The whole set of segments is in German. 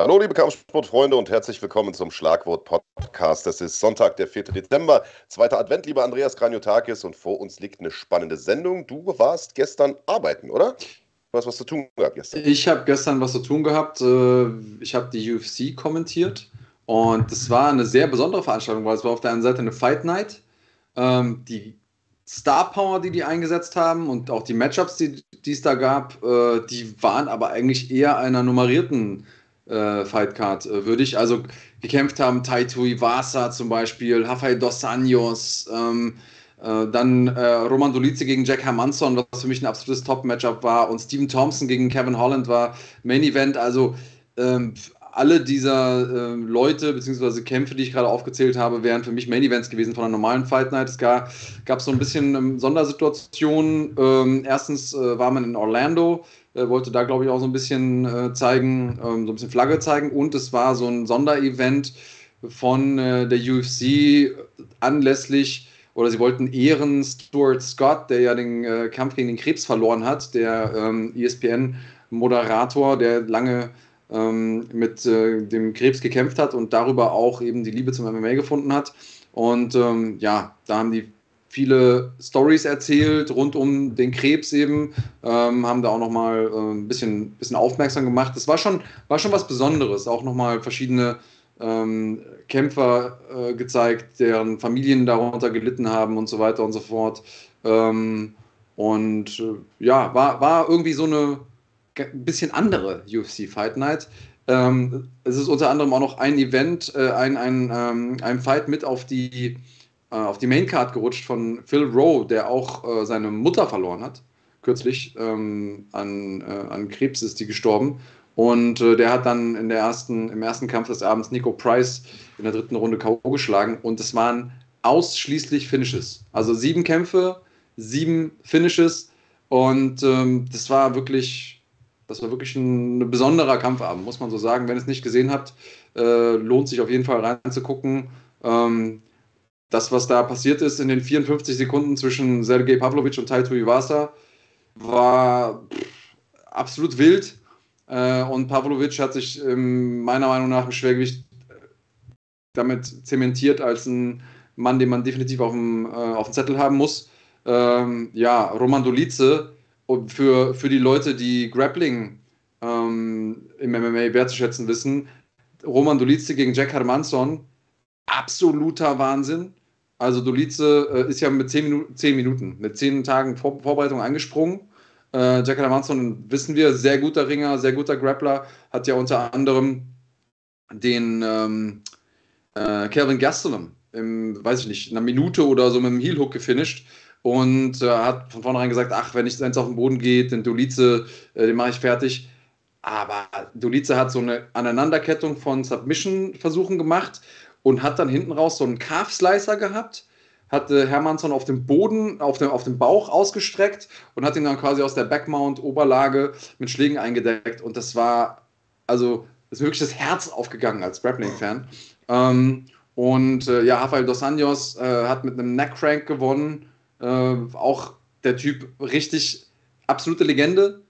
Hallo, liebe Kampfsportfreunde und herzlich willkommen zum Schlagwort-Podcast. Es ist Sonntag, der 4. Dezember, zweiter Advent, lieber Andreas Kranjotakis, und vor uns liegt eine spannende Sendung. Du warst gestern arbeiten, oder? Du hast was zu tun gehabt gestern. Ich habe gestern was zu tun gehabt. Äh, ich habe die UFC kommentiert und es war eine sehr besondere Veranstaltung, weil es war auf der einen Seite eine Fight Night. Ähm, die Star Power, die die eingesetzt haben und auch die Matchups, die, die es da gab, äh, die waren aber eigentlich eher einer nummerierten äh, Fightcard äh, würdig. Also gekämpft haben Taito Iwasa zum Beispiel, Rafael Dos Anjos, ähm, äh, dann äh, Roman Dolice gegen Jack Hermansson, was für mich ein absolutes Top-Matchup war, und Stephen Thompson gegen Kevin Holland war Main Event. Also ähm, alle dieser äh, Leute bzw. Kämpfe, die ich gerade aufgezählt habe, wären für mich Main Events gewesen von einer normalen Fight Night. Es gab, gab so ein bisschen ähm, Sondersituationen. Ähm, erstens äh, war man in Orlando, äh, wollte da, glaube ich, auch so ein bisschen äh, zeigen, ähm, so ein bisschen Flagge zeigen. Und es war so ein Sonderevent von äh, der UFC anlässlich, oder sie wollten ehren Stuart Scott, der ja den äh, Kampf gegen den Krebs verloren hat, der ähm, ESPN-Moderator, der lange ähm, mit äh, dem Krebs gekämpft hat und darüber auch eben die Liebe zum MMA gefunden hat. Und ähm, ja, da haben die viele Stories erzählt rund um den Krebs eben, ähm, haben da auch nochmal äh, ein bisschen, bisschen aufmerksam gemacht. Das war schon, war schon was Besonderes, auch nochmal verschiedene ähm, Kämpfer äh, gezeigt, deren Familien darunter gelitten haben und so weiter und so fort. Ähm, und äh, ja, war, war irgendwie so eine ein bisschen andere UFC Fight Night. Ähm, es ist unter anderem auch noch ein Event, äh, ein, ein, ähm, ein Fight mit auf die auf die Maincard gerutscht von Phil Rowe, der auch äh, seine Mutter verloren hat. Kürzlich ähm, an, äh, an Krebs ist die gestorben. Und äh, der hat dann in der ersten, im ersten Kampf des Abends Nico Price in der dritten Runde K.O. geschlagen. Und es waren ausschließlich Finishes. Also sieben Kämpfe, sieben Finishes. Und ähm, das war wirklich, das war wirklich ein, ein, besonderer Kampfabend, muss man so sagen. Wenn ihr es nicht gesehen habt, äh, lohnt sich auf jeden Fall reinzugucken. Ähm, das, was da passiert ist in den 54 Sekunden zwischen Sergej Pavlovic und Taito Iwasa, war absolut wild. Äh, und Pavlovic hat sich meiner Meinung nach im Schwergewicht äh, damit zementiert als ein Mann, den man definitiv auf dem, äh, auf dem Zettel haben muss. Ähm, ja, Roman Dolice, für, für die Leute, die Grappling ähm, im MMA wertzuschätzen wissen, Roman Dolice gegen Jack Hermansson, absoluter Wahnsinn. Also Dolice äh, ist ja mit 10 Minuten, 10 Minuten, mit 10 Tagen Vor Vorbereitung angesprungen. Äh, Jack Manson, wissen wir, sehr guter Ringer, sehr guter Grappler, hat ja unter anderem den ähm, äh, Calvin Gastelum im, weiß ich nicht, einer Minute oder so mit einem Heel Hook gefinisht und äh, hat von vornherein gesagt, ach, wenn ich eins auf den Boden geht, den Dolice, äh, den mache ich fertig. Aber Dolice hat so eine Aneinanderkettung von Submission-Versuchen gemacht und hat dann hinten raus so einen Calf Slicer gehabt, hatte Hermannsson auf dem Boden, auf dem, auf dem Bauch ausgestreckt und hat ihn dann quasi aus der Backmount-Oberlage mit Schlägen eingedeckt. Und das war, also, ist mir wirklich das Herz aufgegangen als Grappling-Fan. Ähm, und äh, ja, Rafael Dos Anjos äh, hat mit einem Neckcrank gewonnen. Äh, auch der Typ richtig absolute Legende.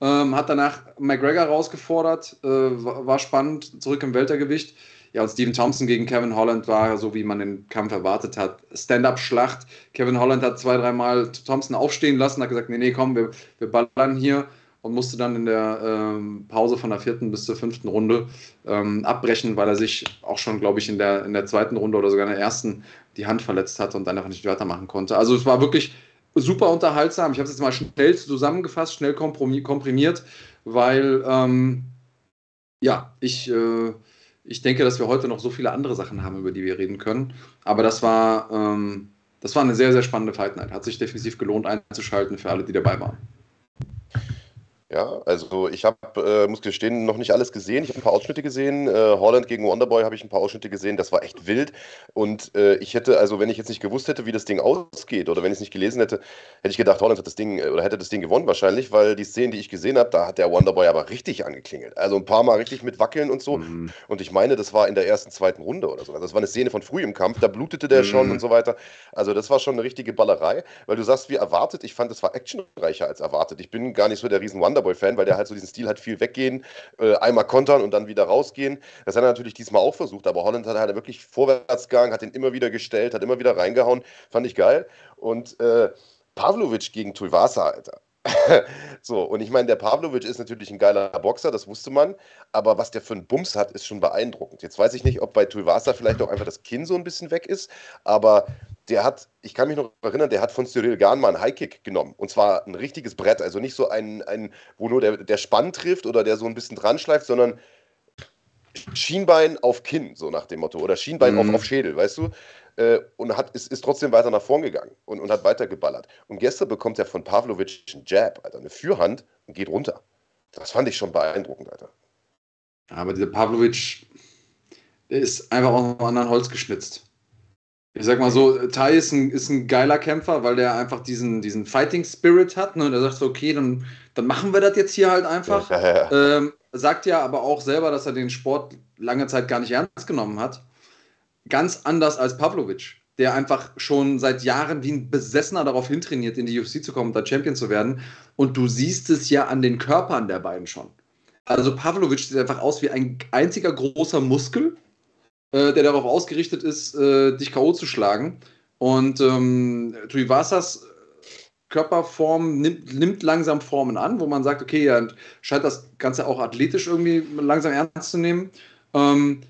Ähm, hat danach McGregor rausgefordert, äh, war spannend, zurück im Weltergewicht. Ja, und Stephen Thompson gegen Kevin Holland war so, wie man den Kampf erwartet hat. Stand-up-Schlacht. Kevin Holland hat zwei, dreimal Thompson aufstehen lassen, hat gesagt, nee, nee, komm, wir, wir ballern hier und musste dann in der ähm, Pause von der vierten bis zur fünften Runde ähm, abbrechen, weil er sich auch schon, glaube ich, in der, in der zweiten Runde oder sogar in der ersten die Hand verletzt hat und einfach nicht weitermachen konnte. Also es war wirklich super unterhaltsam. Ich habe es jetzt mal schnell zusammengefasst, schnell komprimiert, weil ähm, ja, ich äh, ich denke, dass wir heute noch so viele andere Sachen haben, über die wir reden können. Aber das war, ähm, das war eine sehr, sehr spannende Fight Night. Hat sich definitiv gelohnt einzuschalten für alle, die dabei waren. Ja, also ich habe, äh, muss gestehen, noch nicht alles gesehen. Ich habe ein paar Ausschnitte gesehen. Äh, Holland gegen Wonderboy habe ich ein paar Ausschnitte gesehen. Das war echt wild. Und äh, ich hätte, also wenn ich jetzt nicht gewusst hätte, wie das Ding ausgeht oder wenn ich es nicht gelesen hätte, hätte ich gedacht, Holland hat das Ding äh, oder hätte das Ding gewonnen wahrscheinlich, weil die Szenen, die ich gesehen habe, da hat der Wonderboy aber richtig angeklingelt. Also ein paar Mal richtig mit Wackeln und so. Mhm. Und ich meine, das war in der ersten, zweiten Runde oder so. Also das war eine Szene von früh im Kampf, da blutete der mhm. schon und so weiter. Also das war schon eine richtige Ballerei, weil du sagst, wie erwartet, ich fand, das war actionreicher als erwartet. Ich bin gar nicht so der riesen Wonderboy Wonderboy-Fan, weil der halt so diesen Stil hat, viel weggehen, äh, einmal kontern und dann wieder rausgehen. Das hat er natürlich diesmal auch versucht, aber Holland hat halt wirklich vorwärts gegangen, hat ihn immer wieder gestellt, hat immer wieder reingehauen. Fand ich geil. Und äh, Pavlovic gegen Tuivasa, Alter. so, und ich meine, der Pavlovic ist natürlich ein geiler Boxer, das wusste man, aber was der für einen Bums hat, ist schon beeindruckend. Jetzt weiß ich nicht, ob bei Tuivasa vielleicht auch einfach das Kinn so ein bisschen weg ist, aber der hat, ich kann mich noch erinnern, der hat von Cyril Gahn mal einen Highkick genommen. Und zwar ein richtiges Brett, also nicht so ein, ein wo nur der, der Spann trifft oder der so ein bisschen dran schleift, sondern Schienbein auf Kinn, so nach dem Motto, oder Schienbein mhm. auf, auf Schädel, weißt du? Äh, und hat, ist, ist trotzdem weiter nach vorn gegangen und, und hat weitergeballert. Und gestern bekommt er von Pavlovic einen Jab, Alter, eine Fürhand und geht runter. Das fand ich schon beeindruckend, Alter. Aber dieser Pavlovic ist einfach auf einem anderen Holz geschnitzt. Ich sag mal so, Tai ist ein, ist ein geiler Kämpfer, weil der einfach diesen, diesen Fighting Spirit hat. Ne? Und er sagt so, okay, dann, dann machen wir das jetzt hier halt einfach. Ja, ja, ja. Ähm, sagt ja aber auch selber, dass er den Sport lange Zeit gar nicht ernst genommen hat ganz anders als Pavlovic, der einfach schon seit Jahren wie ein Besessener darauf hintrainiert, in die UFC zu kommen und da Champion zu werden. Und du siehst es ja an den Körpern der beiden schon. Also Pavlovic sieht einfach aus wie ein einziger großer Muskel, äh, der darauf ausgerichtet ist, äh, dich K.O. zu schlagen. Und ähm, Tuivasas Körperform nimmt, nimmt, langsam Formen an, wo man sagt, okay, er scheint das Ganze auch athletisch irgendwie langsam ernst zu nehmen. Ähm,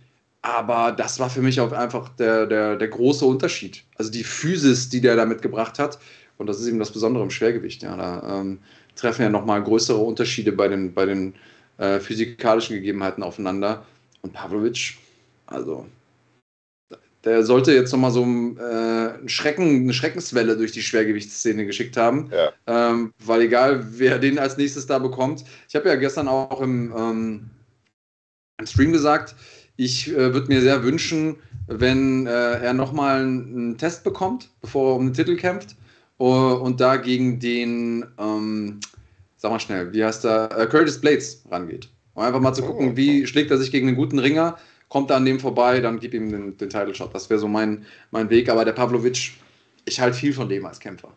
aber das war für mich auch einfach der, der, der große Unterschied. Also die Physis, die der da mitgebracht hat. Und das ist eben das Besondere im Schwergewicht. Ja, da ähm, treffen ja nochmal größere Unterschiede bei den, bei den äh, physikalischen Gegebenheiten aufeinander. Und Pavlovic, also der sollte jetzt nochmal so äh, einen Schrecken, eine Schreckenswelle durch die Schwergewichtsszene geschickt haben. Ja. Ähm, weil egal, wer den als nächstes da bekommt. Ich habe ja gestern auch im, ähm, im Stream gesagt, ich äh, würde mir sehr wünschen, wenn äh, er nochmal einen Test bekommt, bevor er um den Titel kämpft. Uh, und da gegen den, ähm, sag mal schnell, wie heißt er, äh, Curtis Blades rangeht. Um einfach mal zu gucken, oh. wie schlägt er sich gegen einen guten Ringer, kommt er an dem vorbei, dann gib ihm den, den Title Shot. Das wäre so mein, mein Weg. Aber der Pavlovic, ich halte viel von dem als Kämpfer.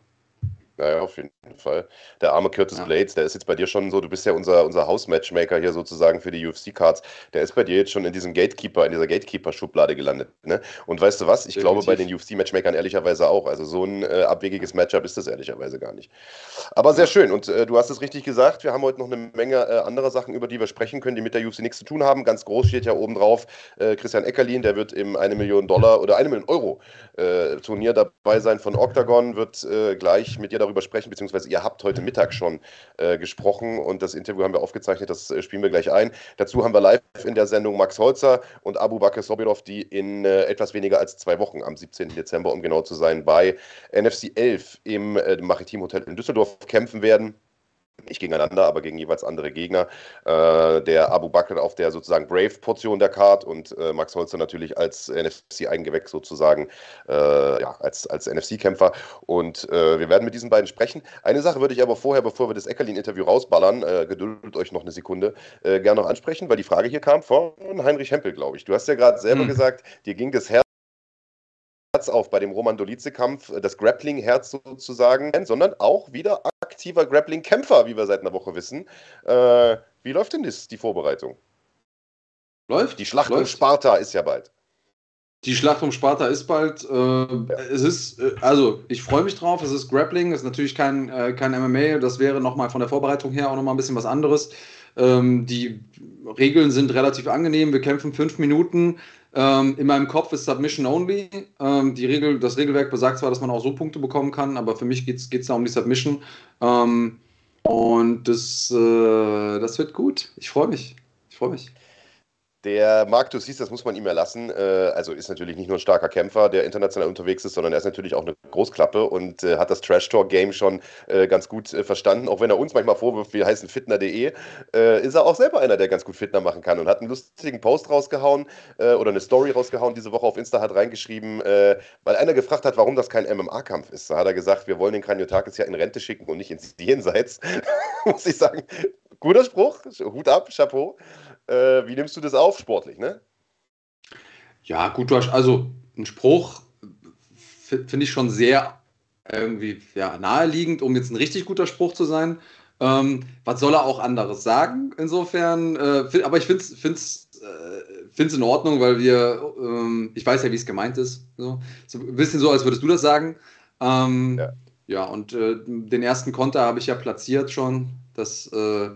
Naja, auf jeden Fall. Der arme Curtis ja. Blades, der ist jetzt bei dir schon so, du bist ja unser, unser Hausmatchmaker hier sozusagen für die UFC-Cards. Der ist bei dir jetzt schon in diesem Gatekeeper, in dieser Gatekeeper-Schublade gelandet. Ne? Und weißt du was? Ich Definitiv. glaube bei den UFC-Matchmakern ehrlicherweise auch. Also so ein äh, abwegiges Matchup ist das ehrlicherweise gar nicht. Aber sehr schön. Und äh, du hast es richtig gesagt, wir haben heute noch eine Menge äh, anderer Sachen, über die wir sprechen können, die mit der UFC nichts zu tun haben. Ganz groß steht ja oben drauf äh, Christian Eckerlin, der wird im 1 Million Dollar oder 1 Million Euro äh, Turnier dabei sein von Octagon, wird äh, gleich mit dir darüber sprechen, beziehungsweise ihr habt heute Mittag schon äh, gesprochen und das Interview haben wir aufgezeichnet, das äh, spielen wir gleich ein. Dazu haben wir live in der Sendung Max Holzer und Abu Bakr Sobirov, die in äh, etwas weniger als zwei Wochen, am 17. Dezember, um genau zu sein, bei NFC 11 im äh, Maritim Hotel in Düsseldorf kämpfen werden nicht gegeneinander, aber gegen jeweils andere Gegner. Äh, der Abu Bakr auf der sozusagen Brave-Portion der Card und äh, Max Holzer natürlich als NFC-Eingewächs sozusagen, äh, ja, als, als NFC-Kämpfer. Und äh, wir werden mit diesen beiden sprechen. Eine Sache würde ich aber vorher, bevor wir das Eckerlin-Interview rausballern, äh, geduldet euch noch eine Sekunde, äh, gerne noch ansprechen, weil die Frage hier kam von Heinrich Hempel, glaube ich. Du hast ja gerade selber hm. gesagt, dir ging das Herz auf bei dem Roman Dolice-Kampf, das Grappling-Herz sozusagen, sondern auch wieder aktiver Grappling-Kämpfer, wie wir seit einer Woche wissen. Äh, wie läuft denn das, die Vorbereitung? Läuft. Die Schlacht läuft. um Sparta ist ja bald. Die Schlacht um Sparta ist bald. Äh, ja. Es ist, äh, also ich freue mich drauf. Es ist Grappling, es ist natürlich kein, äh, kein MMA. Das wäre nochmal von der Vorbereitung her auch nochmal ein bisschen was anderes. Ähm, die Regeln sind relativ angenehm. Wir kämpfen fünf Minuten. Ähm, in meinem Kopf ist Submission only. Ähm, die Regel, das Regelwerk besagt zwar, dass man auch so Punkte bekommen kann, aber für mich geht es da um die Submission. Ähm, und das, äh, das wird gut. Ich freue mich. Ich freue mich. Der Marc, du siehst, das muss man ihm erlassen. Äh, also ist natürlich nicht nur ein starker Kämpfer, der international unterwegs ist, sondern er ist natürlich auch eine Großklappe und äh, hat das Trash Talk Game schon äh, ganz gut verstanden. Auch wenn er uns manchmal vorwirft, wir heißen fitner.de, ist er auch selber einer, der ganz gut Fitner machen kann und hat einen lustigen Post rausgehauen oder eine Story rausgehauen diese Woche auf Insta, hat reingeschrieben, weil einer gefragt hat, warum das kein MMA-Kampf ist. Da hat er gesagt, wir wollen den Kraniotakis ja in Rente schicken und nicht ins Jenseits. muss ich sagen, guter Spruch, Hut ab, Chapeau. Äh, wie nimmst du das auf, sportlich, ne? Ja, gut, du hast also ein Spruch finde ich schon sehr irgendwie ja, naheliegend, um jetzt ein richtig guter Spruch zu sein. Ähm, was soll er auch anderes sagen? Insofern, äh, aber ich finde es äh, in Ordnung, weil wir, ähm, ich weiß ja, wie es gemeint ist. So. so. ein bisschen so, als würdest du das sagen. Ähm, ja. ja. und äh, den ersten Konter habe ich ja platziert schon. Das äh,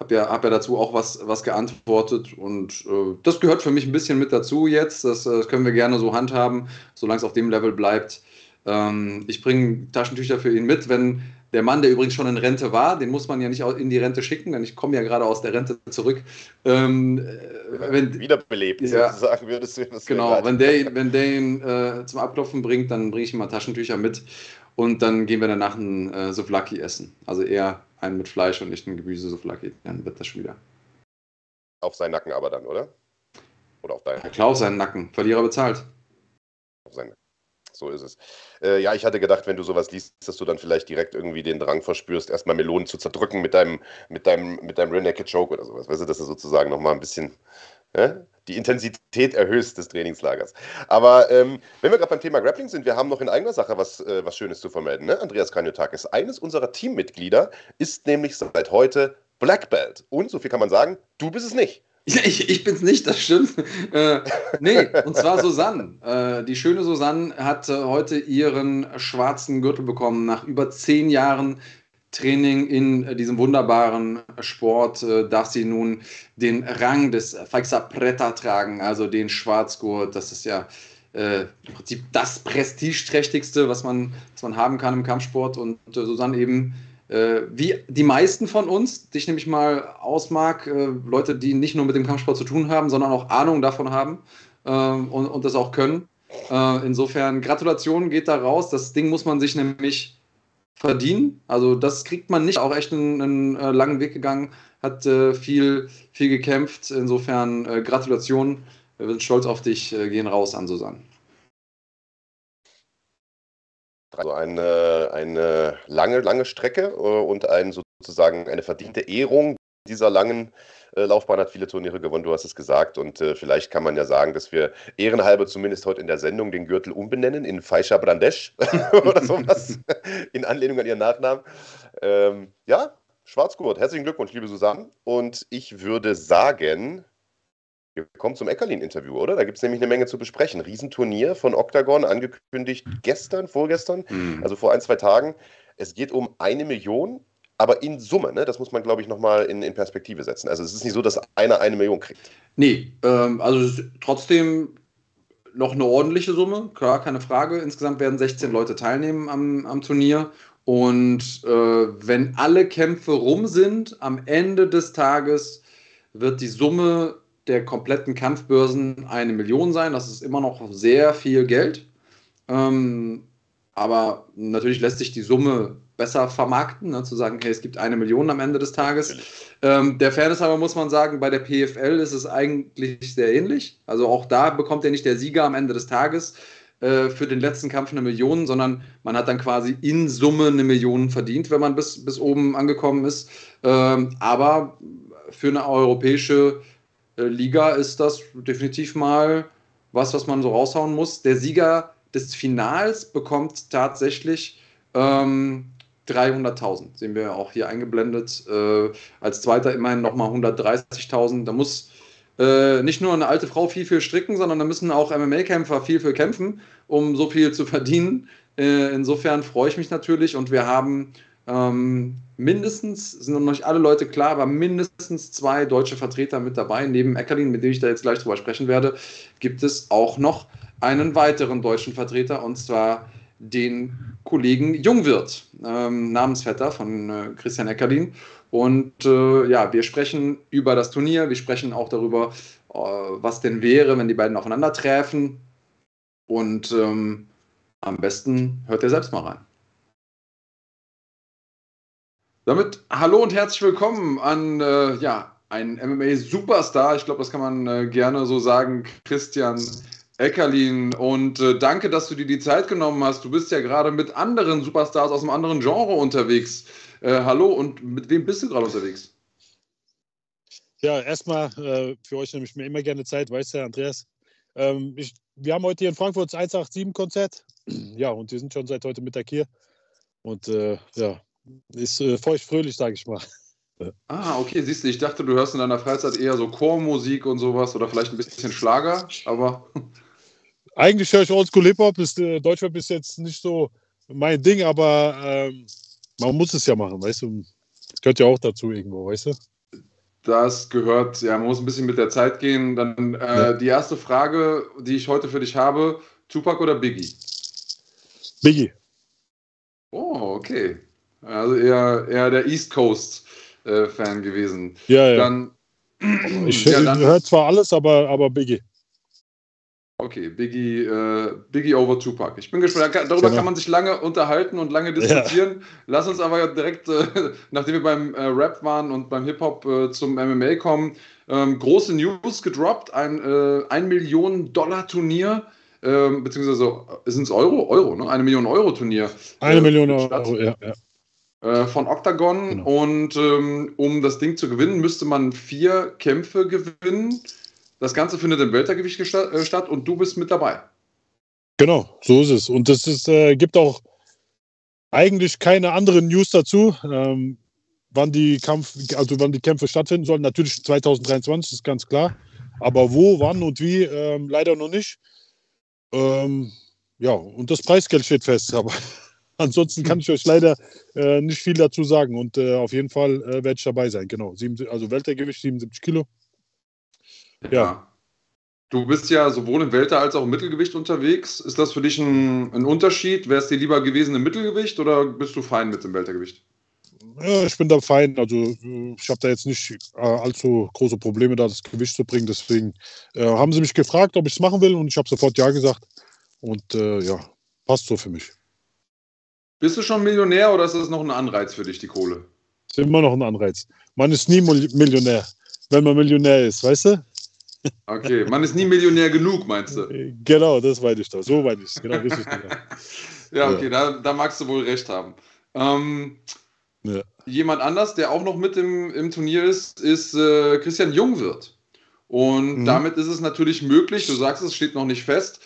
habe ja, hab ja dazu auch was, was geantwortet und äh, das gehört für mich ein bisschen mit dazu jetzt. Das, das können wir gerne so handhaben, solange es auf dem Level bleibt. Ähm, ich bringe Taschentücher für ihn mit, wenn der Mann, der übrigens schon in Rente war, den muss man ja nicht in die Rente schicken, denn ich komme ja gerade aus der Rente zurück. Ähm, äh, wenn, Wiederbelebt, ja, sozusagen würdest du das Genau, wenn der, wenn der ihn äh, zum Abklopfen bringt, dann bringe ich ihm mal Taschentücher mit und dann gehen wir danach ein äh, Souvlaki essen. Also eher einen mit Fleisch und nicht ein Gemüse-Souvlaki. Dann wird das schon wieder. Auf seinen Nacken aber dann, oder? Oder auf deinen? Ja, klar, auf seinen Nacken. Verlierer bezahlt. Auf seinen so ist es. Äh, ja, ich hatte gedacht, wenn du sowas liest, dass du dann vielleicht direkt irgendwie den Drang verspürst, erstmal Melonen zu zerdrücken mit deinem, mit deinem, mit deinem Rear Naked Choke oder sowas. Weißt du, dass du sozusagen nochmal ein bisschen äh, die Intensität erhöhst des Trainingslagers. Aber ähm, wenn wir gerade beim Thema Grappling sind, wir haben noch in eigener Sache was, äh, was Schönes zu vermelden. Ne? Andreas Kanyotakis, eines unserer Teammitglieder, ist nämlich seit heute Black Belt. Und, so viel kann man sagen, du bist es nicht. Ich, ich bin's nicht, das stimmt. Äh, nee, und zwar Susanne. Äh, die schöne Susanne hat äh, heute ihren schwarzen Gürtel bekommen. Nach über zehn Jahren Training in äh, diesem wunderbaren Sport äh, darf sie nun den Rang des Faixa Preta tragen, also den Schwarzgurt. Das ist ja äh, im Prinzip das prestigeträchtigste, was man, was man haben kann im Kampfsport. Und Susanne eben äh, wie die meisten von uns, die ich nämlich mal ausmag, äh, Leute, die nicht nur mit dem Kampfsport zu tun haben, sondern auch Ahnung davon haben äh, und, und, das auch können. Äh, insofern Gratulation geht da raus. Das Ding muss man sich nämlich verdienen. Also das kriegt man nicht. Auch echt einen, einen äh, langen Weg gegangen, hat äh, viel, viel gekämpft. Insofern Gratulation. Wir sind stolz auf dich. gehen raus an Susanne. Also eine, eine lange, lange Strecke äh, und ein, sozusagen eine verdiente Ehrung dieser langen äh, Laufbahn hat viele Turniere gewonnen, du hast es gesagt. Und äh, vielleicht kann man ja sagen, dass wir ehrenhalber zumindest heute in der Sendung den Gürtel umbenennen in Faisha Brandesch oder sowas, in Anlehnung an ihren Nachnamen. Ähm, ja, Schwarzgurt, herzlichen Glückwunsch, liebe Susanne. Und ich würde sagen, wir kommen zum Eckerlin-Interview, oder? Da gibt es nämlich eine Menge zu besprechen. Riesenturnier von Octagon, angekündigt gestern, vorgestern, mhm. also vor ein, zwei Tagen. Es geht um eine Million, aber in Summe, ne? das muss man, glaube ich, nochmal in, in Perspektive setzen. Also es ist nicht so, dass einer eine Million kriegt. Nee, ähm, also trotzdem noch eine ordentliche Summe, klar, keine Frage. Insgesamt werden 16 Leute teilnehmen am, am Turnier. Und äh, wenn alle Kämpfe rum sind, am Ende des Tages wird die Summe der kompletten Kampfbörsen eine Million sein. Das ist immer noch sehr viel Geld. Ähm, aber natürlich lässt sich die Summe besser vermarkten, ne, zu sagen, okay, es gibt eine Million am Ende des Tages. Ähm, der Fairness aber muss man sagen, bei der PFL ist es eigentlich sehr ähnlich. Also auch da bekommt ja nicht der Sieger am Ende des Tages äh, für den letzten Kampf eine Million, sondern man hat dann quasi in Summe eine Million verdient, wenn man bis, bis oben angekommen ist. Ähm, aber für eine europäische äh, Liga ist das definitiv mal was, was man so raushauen muss. Der Sieger des Finals bekommt tatsächlich ähm, 300.000. Sehen wir auch hier eingeblendet. Äh, als Zweiter immerhin nochmal 130.000. Da muss äh, nicht nur eine alte Frau viel, viel stricken, sondern da müssen auch MMA-Kämpfer viel, viel kämpfen, um so viel zu verdienen. Äh, insofern freue ich mich natürlich und wir haben ähm, mindestens, sind noch nicht alle Leute klar, aber mindestens zwei deutsche Vertreter mit dabei. Neben Eckerlin, mit dem ich da jetzt gleich drüber sprechen werde, gibt es auch noch einen weiteren deutschen Vertreter und zwar den Kollegen Jungwirth, ähm, Namensvetter von äh, Christian Eckerlin. Und äh, ja, wir sprechen über das Turnier, wir sprechen auch darüber, äh, was denn wäre, wenn die beiden aufeinandertreffen. Und ähm, am besten hört ihr selbst mal rein. Damit hallo und herzlich willkommen an äh, ja, einen MMA-Superstar. Ich glaube, das kann man äh, gerne so sagen, Christian Eckerlin. Und äh, danke, dass du dir die Zeit genommen hast. Du bist ja gerade mit anderen Superstars aus einem anderen Genre unterwegs. Äh, hallo und mit wem bist du gerade unterwegs? Ja, erstmal äh, für euch nehme ich mir immer gerne Zeit, weißt du, Andreas. Ähm, ich, wir haben heute hier in Frankfurt das 187-Konzert. Ja, und wir sind schon seit heute Mittag hier. Und äh, ja, ist äh, feucht-fröhlich, sage ich mal. Ah, okay, siehst du, ich dachte, du hörst in deiner Freizeit eher so Chormusik und sowas oder vielleicht ein bisschen Schlager, aber. Eigentlich höre ich Oldschool Hip-Hop, äh, Deutschrap ist jetzt nicht so mein Ding, aber ähm, man muss es ja machen, weißt du? Das gehört ja auch dazu irgendwo, weißt du? Das gehört, ja, man muss ein bisschen mit der Zeit gehen. Dann äh, ja. die erste Frage, die ich heute für dich habe: Tupac oder Biggie? Biggie. Oh, okay. Also eher, eher der East Coast-Fan äh, gewesen. Ja, ja. Dann, ich ja, höre zwar alles, aber, aber Biggie. Okay, Biggie, äh, Biggie over Tupac. Ich bin gespannt. Darüber genau. kann man sich lange unterhalten und lange diskutieren. Ja. Lass uns aber direkt, äh, nachdem wir beim äh, Rap waren und beim Hip-Hop äh, zum MMA kommen. Ähm, große News gedroppt: ein, äh, ein Millionen Dollar Turnier, ähm, beziehungsweise sind es Euro? Euro, ne? Eine Million Euro Turnier. Eine äh, Million Euro, ja. ja von Octagon genau. und ähm, um das Ding zu gewinnen, müsste man vier Kämpfe gewinnen. Das Ganze findet im Weltergewicht äh, statt und du bist mit dabei. Genau, so ist es. Und es äh, gibt auch eigentlich keine anderen News dazu, ähm, wann die Kampf, also wann die Kämpfe stattfinden sollen. Natürlich 2023 ist ganz klar. Aber wo, wann und wie, ähm, leider noch nicht. Ähm, ja, und das Preisgeld steht fest. Aber ansonsten kann ich euch leider äh, nicht viel dazu sagen. Und äh, auf jeden Fall äh, werde ich dabei sein. Genau. Sieben, also Weltergewicht 77 Kilo. Ja. Du bist ja sowohl im Welter- als auch im Mittelgewicht unterwegs. Ist das für dich ein, ein Unterschied? Wäre es dir lieber gewesen im Mittelgewicht oder bist du fein mit dem Weltergewicht? Ja, ich bin da fein. Also ich habe da jetzt nicht äh, allzu große Probleme, da das Gewicht zu bringen. Deswegen äh, haben sie mich gefragt, ob ich es machen will und ich habe sofort ja gesagt. Und äh, ja, passt so für mich. Bist du schon Millionär oder ist das noch ein Anreiz für dich, die Kohle? Das ist immer noch ein Anreiz. Man ist nie Millionär, wenn man Millionär ist, weißt du? Okay, man ist nie Millionär genug, meinst du? Genau, das weiß ich doch. So weiß ich es. Genau, richtig. ja, okay, Da, da, magst du wohl recht haben. Ähm, ja. Jemand anders, der auch noch mit im, im Turnier ist, ist äh, Christian Jungwirth. Und mhm. damit ist es natürlich möglich, du sagst es, steht noch nicht fest.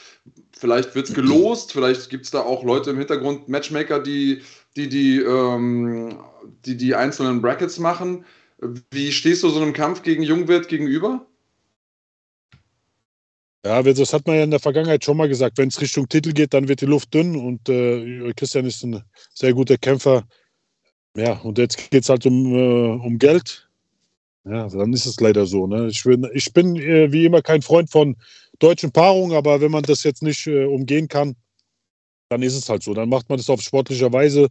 Vielleicht wird es gelost, vielleicht gibt es da auch Leute im Hintergrund, Matchmaker, die die, die, ähm, die, die einzelnen Brackets machen. Wie stehst du so einem Kampf gegen Jungwirth gegenüber? Ja, das hat man ja in der Vergangenheit schon mal gesagt. Wenn es Richtung Titel geht, dann wird die Luft dünn und äh, Christian ist ein sehr guter Kämpfer. Ja, und jetzt geht es halt um, äh, um Geld. Ja, dann ist es leider so. Ne? Ich bin, ich bin äh, wie immer kein Freund von deutschen Paarungen, aber wenn man das jetzt nicht äh, umgehen kann, dann ist es halt so. Dann macht man das auf sportlicher Weise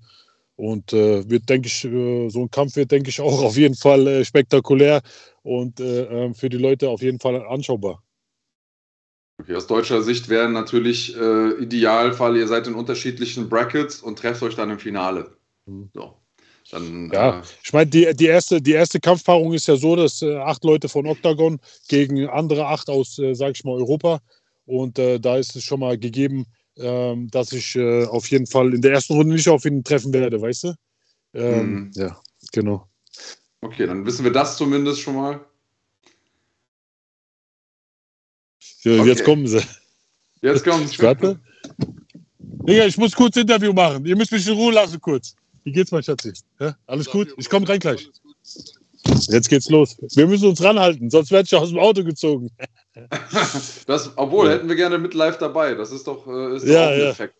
und äh, wird, denke ich, äh, so ein Kampf wird, denke ich, auch auf jeden Fall spektakulär und für die Leute auf jeden Fall anschaubar. Okay, aus deutscher Sicht wäre natürlich äh, Idealfall, ihr seid in unterschiedlichen Brackets und trefft euch dann im Finale. Mhm. So. Dann, ja, äh, ich meine, die, die, erste, die erste Kampfpaarung ist ja so, dass äh, acht Leute von Octagon gegen andere acht aus, äh, sag ich mal, Europa. Und äh, da ist es schon mal gegeben, ähm, dass ich äh, auf jeden Fall in der ersten Runde nicht auf ihn treffen werde, weißt du? Ähm, mhm. Ja, genau. Okay, dann wissen wir das zumindest schon mal. Okay. Jetzt kommen sie. Jetzt kommen sie. Warte. Digga, ich muss kurz Interview machen. Ihr müsst mich in Ruhe lassen kurz. Wie geht's, mein Schatzi? Ja, alles gut? Ich komme rein gleich. Jetzt geht's los. Wir müssen uns ranhalten, sonst werde ich aus dem Auto gezogen. das, obwohl, hätten wir gerne mit live dabei. Das ist doch, äh, ist ja, auch ein ja. Effekt.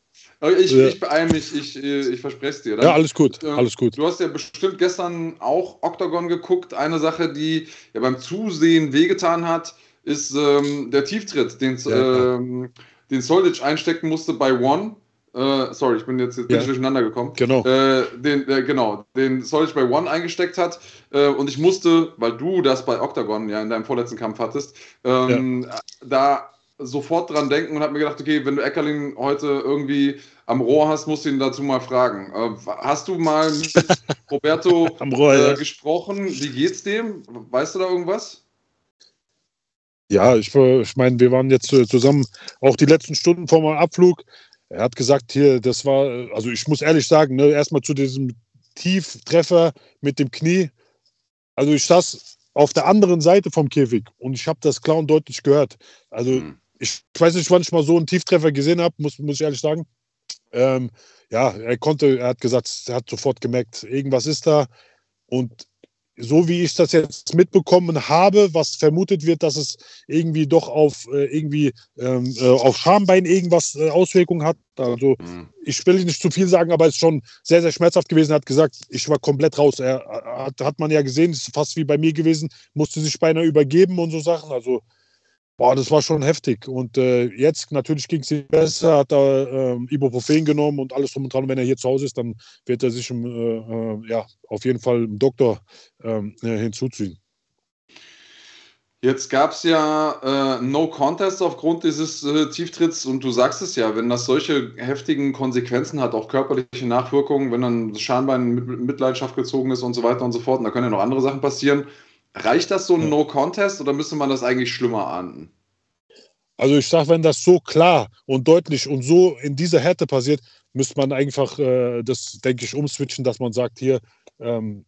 Ich, ja. ich beeile mich, ich, ich verspreche es dir. Dann, ja, alles gut, ähm, alles gut. Du hast ja bestimmt gestern auch Octagon geguckt. Eine Sache, die ja beim Zusehen wehgetan hat, ist ähm, der Tieftritt, den, ja, ähm, den Soldic einstecken musste bei One. Äh, sorry, ich bin jetzt, jetzt ja. durcheinander gekommen. Genau. Äh, den, äh, genau, den Soldic bei One eingesteckt hat. Äh, und ich musste, weil du das bei Octagon ja in deinem vorletzten Kampf hattest, ähm, ja. da sofort dran denken und habe mir gedacht, okay, wenn du Eckerling heute irgendwie am Rohr hast, musst du ihn dazu mal fragen. Äh, hast du mal mit Roberto Rohr, äh, gesprochen? Wie geht's dem? Weißt du da irgendwas? Ja, ich, ich meine, wir waren jetzt äh, zusammen auch die letzten Stunden vor meinem Abflug. Er hat gesagt, hier, das war, also ich muss ehrlich sagen, ne, erstmal zu diesem Tieftreffer mit dem Knie. Also ich saß auf der anderen Seite vom Käfig und ich habe das klar und deutlich gehört. Also mhm. ich, ich, weiß nicht, wann ich mal so einen Tieftreffer gesehen habe, muss, muss ich ehrlich sagen. Ähm, ja, er konnte, er hat gesagt, er hat sofort gemerkt, irgendwas ist da. Und so wie ich das jetzt mitbekommen habe, was vermutet wird, dass es irgendwie doch auf äh, irgendwie ähm, äh, auf Schambein irgendwas äh, Auswirkungen hat. Also mhm. ich will nicht zu viel sagen, aber es ist schon sehr, sehr schmerzhaft gewesen. Er hat gesagt, ich war komplett raus. Er hat, hat man ja gesehen, ist fast wie bei mir gewesen, musste sich beinahe übergeben und so Sachen. Also Boah, das war schon heftig. Und äh, jetzt natürlich ging es ihm besser, hat er äh, Ibuprofen genommen und alles drum und dran. wenn er hier zu Hause ist, dann wird er sich um, äh, äh ja, auf jeden Fall einen Doktor ähm, äh, hinzuziehen. Jetzt gab es ja äh, No Contest aufgrund dieses äh, Tieftritts und du sagst es ja, wenn das solche heftigen Konsequenzen hat, auch körperliche Nachwirkungen, wenn dann das Schambein mit Mitleidenschaft gezogen ist und so weiter und so fort, und da können ja noch andere Sachen passieren. Reicht das so ein No Contest oder müsste man das eigentlich schlimmer ahnden? Also ich sage, wenn das so klar und deutlich und so in dieser Härte passiert, müsste man einfach äh, das, denke ich, umswitchen, dass man sagt, hier, ähm,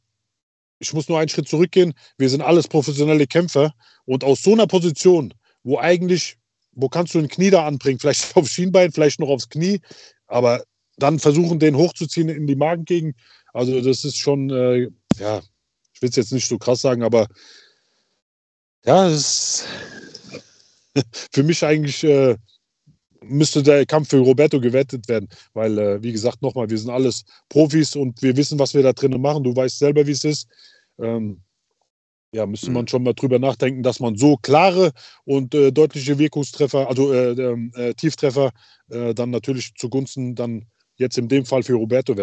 ich muss nur einen Schritt zurückgehen. Wir sind alles professionelle Kämpfer. Und aus so einer Position, wo eigentlich, wo kannst du ein Knie da anbringen? Vielleicht aufs Schienbein, vielleicht noch aufs Knie, aber dann versuchen, den hochzuziehen in die Magengegend. Also, das ist schon, äh, ja, ich will es jetzt nicht so krass sagen, aber ja, es ist für mich eigentlich. Äh, müsste der Kampf für Roberto gewettet werden, weil, äh, wie gesagt, nochmal, wir sind alles Profis und wir wissen, was wir da drinnen machen. Du weißt selber, wie es ist. Ähm, ja, müsste man mhm. schon mal drüber nachdenken, dass man so klare und äh, deutliche Wirkungstreffer, also äh, ähm, äh Tieftreffer, äh, dann natürlich zugunsten dann jetzt in dem Fall für Roberto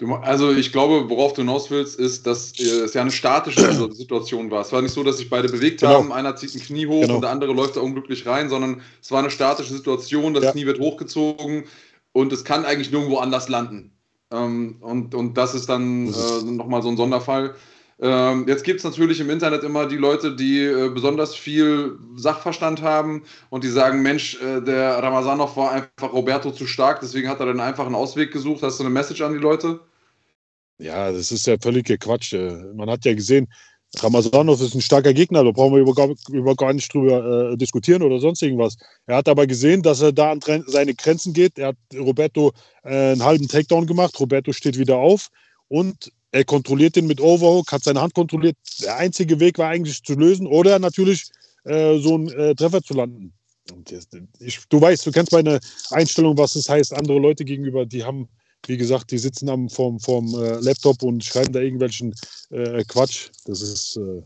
wertet. Also ich glaube, worauf du hinaus willst, ist, dass äh, es ja eine statische Situation war. Es war nicht so, dass sich beide bewegt genau. haben, einer zieht ein Knie hoch genau. und der andere läuft da unglücklich rein, sondern es war eine statische Situation, das ja. Knie wird hochgezogen und es kann eigentlich nirgendwo anders landen. Ähm, und, und das ist dann äh, nochmal so ein Sonderfall. Ähm, jetzt gibt es natürlich im Internet immer die Leute, die äh, besonders viel Sachverstand haben und die sagen, Mensch, äh, der Ramazanov war einfach Roberto zu stark, deswegen hat er dann einfach einen Ausweg gesucht. Hast du eine Message an die Leute? Ja, das ist ja völliger Quatsch. Äh, man hat ja gesehen, Ramazanov ist ein starker Gegner, da brauchen wir über gar, über gar nicht drüber äh, diskutieren oder sonst irgendwas. Er hat aber gesehen, dass er da an seine Grenzen geht. Er hat Roberto äh, einen halben Takedown gemacht. Roberto steht wieder auf und er kontrolliert ihn mit Overhook, hat seine Hand kontrolliert. Der einzige Weg war eigentlich zu lösen oder natürlich äh, so einen äh, Treffer zu landen. Ich, du weißt, du kennst meine Einstellung, was es heißt, andere Leute gegenüber, die haben, wie gesagt, die sitzen am vorm, vorm äh, Laptop und schreiben da irgendwelchen äh, Quatsch. Das ist äh,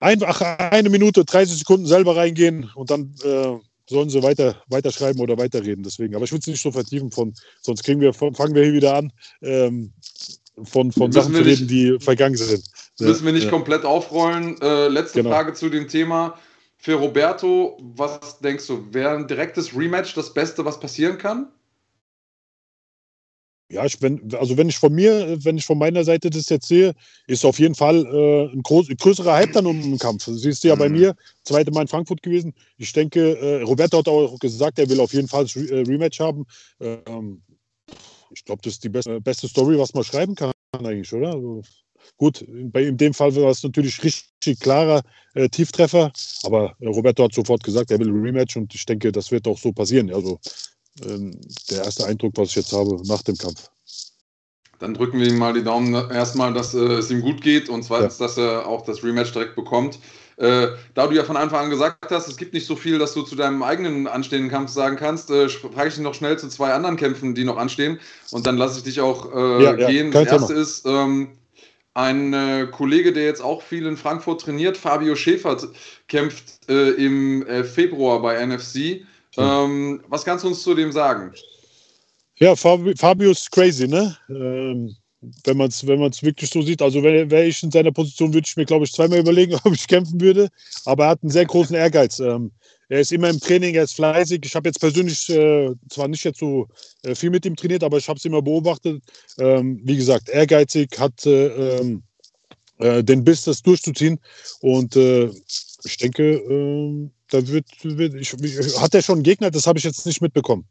einfach eine Minute, 30 Sekunden selber reingehen und dann äh, sollen sie weiter, weiterschreiben oder weiterreden. Deswegen. Aber ich will es nicht so vertiefen, von, sonst kriegen wir, fangen wir hier wieder an, ähm, von, von Sachen zu reden, die vergangen sind. Müssen wir nicht ja. komplett aufrollen. Äh, letzte genau. Frage zu dem Thema. Für Roberto, was denkst du, wäre ein direktes Rematch das Beste, was passieren kann? Ja, ich, wenn, also wenn ich von mir, wenn ich von meiner Seite das jetzt sehe, ist auf jeden Fall äh, ein, groß, ein größerer Hype dann um den Kampf. Siehst du ja mhm. bei mir, zweite Mal in Frankfurt gewesen. Ich denke, äh, Roberto hat auch gesagt, er will auf jeden Fall das Re äh, Rematch haben. Ähm, ich glaube, das ist die beste, beste Story, was man schreiben kann eigentlich, oder? Also, gut, bei, in dem Fall war es natürlich richtig klarer äh, Tieftreffer, aber Roberto hat sofort gesagt, er will ein Rematch und ich denke, das wird auch so passieren. Also ähm, der erste Eindruck, was ich jetzt habe nach dem Kampf. Dann drücken wir ihm mal die Daumen erstmal, dass äh, es ihm gut geht und zweitens, ja. dass er auch das Rematch direkt bekommt. Äh, da du ja von Anfang an gesagt hast, es gibt nicht so viel, dass du zu deinem eigenen anstehenden Kampf sagen kannst, äh, frage ich dich noch schnell zu zwei anderen Kämpfen, die noch anstehen und dann lasse ich dich auch äh, ja, gehen. Ja, das erste Thema. ist ähm, ein äh, Kollege, der jetzt auch viel in Frankfurt trainiert, Fabio Schäfer, kämpft äh, im Februar bei NFC. Ähm, was kannst du uns zu dem sagen? Ja, Fabio ist crazy, ne? Ähm, wenn man es wenn wirklich so sieht. Also wäre wär ich in seiner Position, würde ich mir, glaube ich, zweimal überlegen, ob ich kämpfen würde. Aber er hat einen sehr großen Ehrgeiz. Ähm, er ist immer im Training, er ist fleißig. Ich habe jetzt persönlich äh, zwar nicht jetzt so äh, viel mit ihm trainiert, aber ich habe es immer beobachtet. Ähm, wie gesagt, ehrgeizig, hat äh, ähm, äh den Biss, das durchzuziehen. Und äh, ich denke, ähm, da wird, wird ich, hat er schon einen Gegner? Das habe ich jetzt nicht mitbekommen.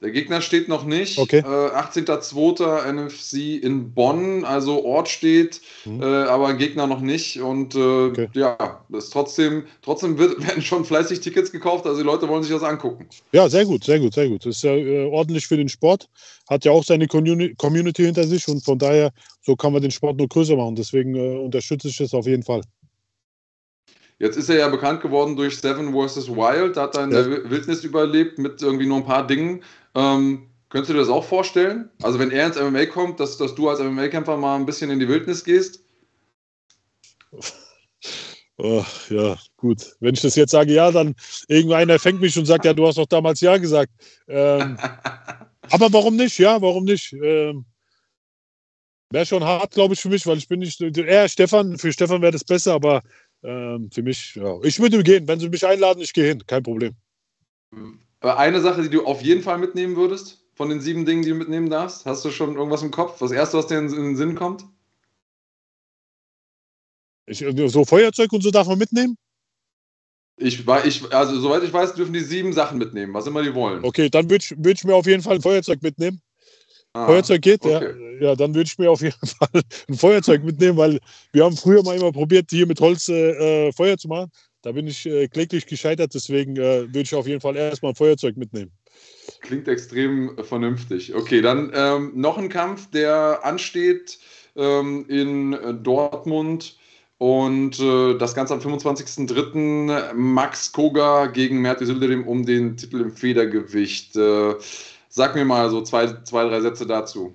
Der Gegner steht noch nicht. Okay. Äh, 18.02. NFC in Bonn, also Ort steht, Mhm. äh, aber Gegner noch nicht. Und äh, Okay. ja, das ist trotzdem, trotzdem wird, werden schon fleißig Tickets gekauft, also die Leute wollen sich das angucken. Ja, sehr gut, sehr gut, sehr gut. Das ist ja äh, ordentlich für den Sport. Hat ja auch seine Communi- Community hinter sich und von daher, so kann man den Sport nur größer machen. Deswegen äh, unterstütze ich das auf jeden Fall. Jetzt ist er ja bekannt geworden durch Seven vs. Wild, da hat er in der Wi- Wildnis überlebt mit irgendwie nur ein paar Dingen. Ähm, könntest du dir das auch vorstellen? Also wenn er ins MMA kommt, dass, dass du als MMA-Kämpfer mal ein bisschen in die Wildnis gehst? Ach, ja, gut. Wenn ich das jetzt sage, ja, dann irgendeiner fängt mich und sagt, ja, du hast doch damals ja gesagt. Ähm, aber warum nicht? Ja, warum nicht? Ähm, wäre schon hart, glaube ich, für mich, weil ich bin nicht. Eher Stefan, für Stefan wäre das besser, aber ähm, für mich, ja. Ich würde gehen. Wenn sie mich einladen, ich gehe hin. Kein Problem. Eine Sache, die du auf jeden Fall mitnehmen würdest, von den sieben Dingen, die du mitnehmen darfst, hast du schon irgendwas im Kopf? Das erste, was dir in, den Sinn kommt? Ich, so Feuerzeug und so darf man mitnehmen? Ich, ich, also soweit ich weiß, dürfen die sieben Sachen mitnehmen, was immer die wollen. Okay, dann würde ich, würd ich mir auf jeden Fall ein Feuerzeug mitnehmen. Ah, Feuerzeug geht, okay. ja. Ja, dann würde ich mir auf jeden Fall ein Feuerzeug mitnehmen, weil wir haben früher mal immer probiert, hier mit Holz äh, äh, Feuer zu machen. Da bin ich äh, kläglich gescheitert, deswegen äh, würde ich auf jeden Fall erstmal ein Feuerzeug mitnehmen. Klingt extrem äh, vernünftig. Okay, dann ähm, noch ein Kampf, der ansteht ähm, in äh, Dortmund. Und äh, das Ganze am 25.03. Max Koga gegen Merti Sülderim um den Titel im Federgewicht. Äh, sag mir mal so zwei, zwei drei Sätze dazu.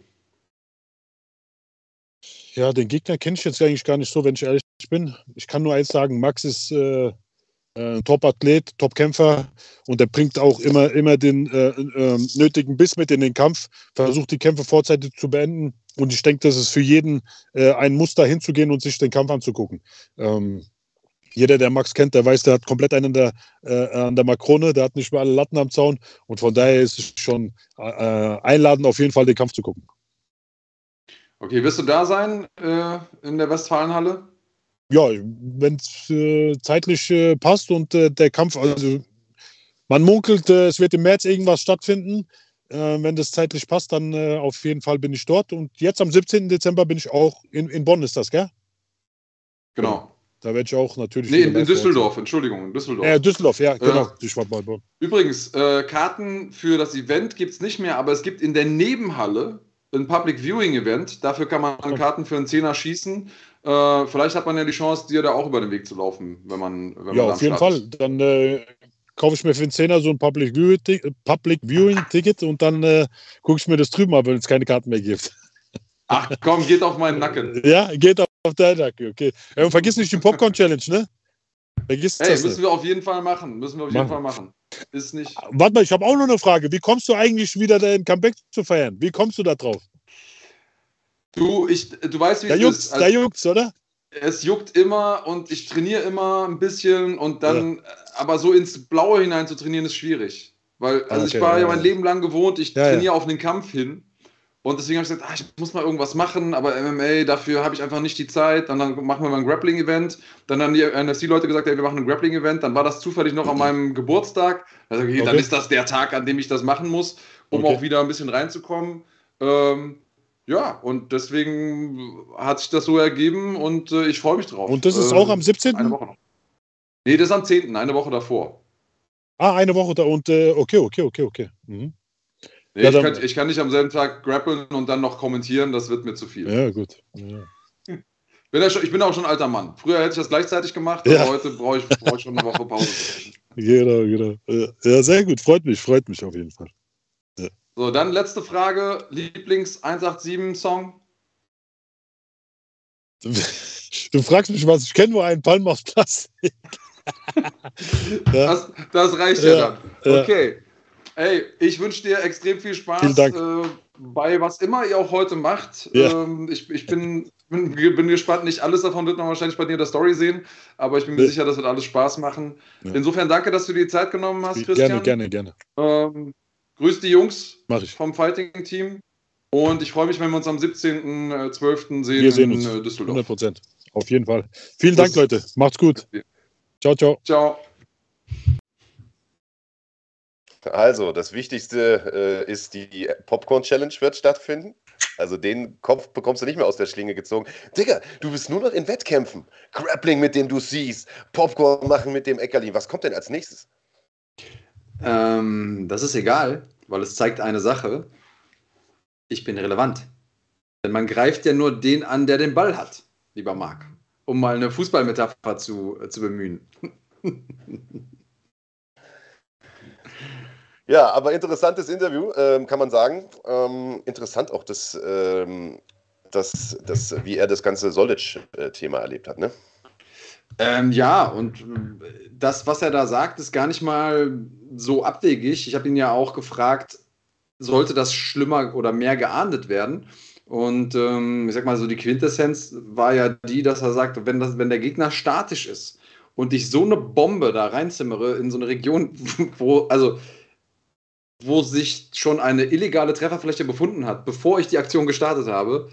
Ja, den Gegner kenne ich jetzt eigentlich gar nicht so, wenn ich ehrlich bin. Ich kann nur eins sagen, Max ist äh, ein Top-Athlet, Top-Kämpfer und er bringt auch immer, immer den äh, äh, nötigen Biss mit in den Kampf, versucht die Kämpfe vorzeitig zu beenden und ich denke, das ist für jeden äh, ein Muster hinzugehen und sich den Kampf anzugucken. Ähm, jeder, der Max kennt, der weiß, der hat komplett einen an der, äh, an der Makrone, der hat nicht mehr alle Latten am Zaun und von daher ist es schon äh, einladend, auf jeden Fall den Kampf zu gucken. Okay, wirst du da sein äh, in der Westfalenhalle? ja, wenn es äh, zeitlich äh, passt und äh, der Kampf, also man munkelt, es wird im März irgendwas stattfinden. Wenn das zeitlich passt, dann auf jeden Fall bin ich dort. Und jetzt am 17. Dezember bin ich auch in, in Bonn, ist das, gell? Genau. Da werde ich auch natürlich. Nee, in, in Düsseldorf, Entschuldigung, in Düsseldorf. sein. Äh, Düsseldorf, ja, genau. War bei Bonn. Übrigens, äh, Karten für das Event gibt es nicht mehr, aber es gibt in der Nebenhalle ein Public Viewing Event. Dafür kann man Karten für einen Zehner schießen. Äh, vielleicht hat man ja die Chance, dir da auch über den Weg zu laufen, wenn man. Wenn Ja, man auf jeden Fall. ist. Dann äh, kaufe ich mir für den Zehner so ein Public Viewing, Public Viewing Ticket und dann äh, gucke ich mir das drüben an, wenn es keine Karten mehr gibt. Ach komm, geht auf meinen Nacken. Ja, geht auf deinen Nacken, okay. Ja, und vergiss nicht die Popcorn Challenge, ne? Vergiss Ey, das müssen nicht. wir auf jeden Fall machen. Müssen wir auf jeden Machen. Fall machen. Ist nicht. Warte mal, ich habe auch noch eine Frage. Wie kommst du eigentlich wieder dein Comeback zu feiern? Wie kommst du da drauf? Du, ich, du weißt, wie Da es juckt's, ist. da juckt's, oder? es juckt immer und ich trainiere immer ein bisschen und dann, aber so ins Blaue hinein zu trainieren ist schwierig. Weil, also Okay, ich war ja, ja mein ja. Leben lang gewohnt, ich Ja, ja. trainiere auf den Kampf hin. Und deswegen habe ich gesagt, ah, ich muss mal irgendwas machen, aber MMA, dafür habe ich einfach nicht die Zeit. Und dann machen wir mal ein Grappling-Event. Dann haben die NFC-Leute gesagt, ey, wir machen ein Grappling-Event. Dann war das zufällig noch an meinem Geburtstag. Also, okay, dann Okay. ist das der Tag, an dem ich das machen muss, um Okay. auch wieder ein bisschen reinzukommen. Ähm, ja, und deswegen hat sich das so ergeben und äh, ich freue mich drauf. Und das ist Äh, auch am 17. Eine Woche noch. Nee, das ist am 10., eine Woche davor. Ah, eine Woche da. Und äh, okay, okay, okay, okay. Mhm. Nee, Ja, ich, kann, ich kann nicht am selben Tag grappeln und dann noch kommentieren, das wird mir zu viel. Ja, gut. Ja. Bin ja schon, ich bin auch schon ein alter Mann. Früher hätte ich das gleichzeitig gemacht, aber heute brauche ich, brauche ich schon eine Woche Pause. Genau, genau. Ja, sehr gut. Freut mich, freut mich auf jeden Fall. So, dann letzte Frage. Lieblings-187-Song? Du, du fragst mich was, ich kenne nur einen Palm aus Plastik. ja, Das, das reicht ja, Ja, dann. ja. Okay. Ey, ich wünsche dir extrem viel Spaß. Äh, bei was immer ihr auch heute macht. Ja. Ähm, ich ich bin, bin, bin gespannt, nicht alles davon wird man wahrscheinlich bei dir in der Story sehen, aber ich bin mir Nee. sicher, das wird alles Spaß machen. Ja. Insofern danke, dass du dir die Zeit genommen hast, Christian. gerne, gerne, gerne. Ähm, grüß die Jungs vom Fighting-Team und ich freue mich, wenn wir uns am 17.12. sehen Wir sehen in uns. äh, Düsseldorf. 100 Prozent. Auf jeden Fall. Vielen Dank, Das- Leute. Macht's gut. Ciao, ciao. Ciao. Also, das Wichtigste äh, ist, die Popcorn-Challenge wird stattfinden. Also den Kopf bekommst du nicht mehr aus der Schlinge gezogen. Digga, du bist nur noch in Wettkämpfen. Grappling mit dem du siehst, Popcorn machen mit dem Eckerlin. Was kommt denn als nächstes? Ähm, das ist egal, weil es zeigt eine Sache. Ich bin relevant. Denn man greift ja nur den an, der den Ball hat, lieber Marc. Um mal eine Fußballmetapher zu, äh, zu bemühen. Ja, aber interessantes Interview, ähm, kann man sagen. Ähm, interessant auch, das, ähm, das, das, wie er das ganze Solic-Thema erlebt hat, ne? Ähm, ja, und das, was er da sagt, ist gar nicht mal so abwegig. Ich habe ihn ja auch gefragt, sollte das schlimmer oder mehr geahndet werden? Und ähm, ich sag mal so, die Quintessenz war ja die, dass er sagt, wenn, das, wenn der Gegner statisch ist und ich so eine Bombe da reinzimmere in so eine Region, wo, also wo sich schon eine illegale Trefferfläche befunden hat, bevor ich die Aktion gestartet habe,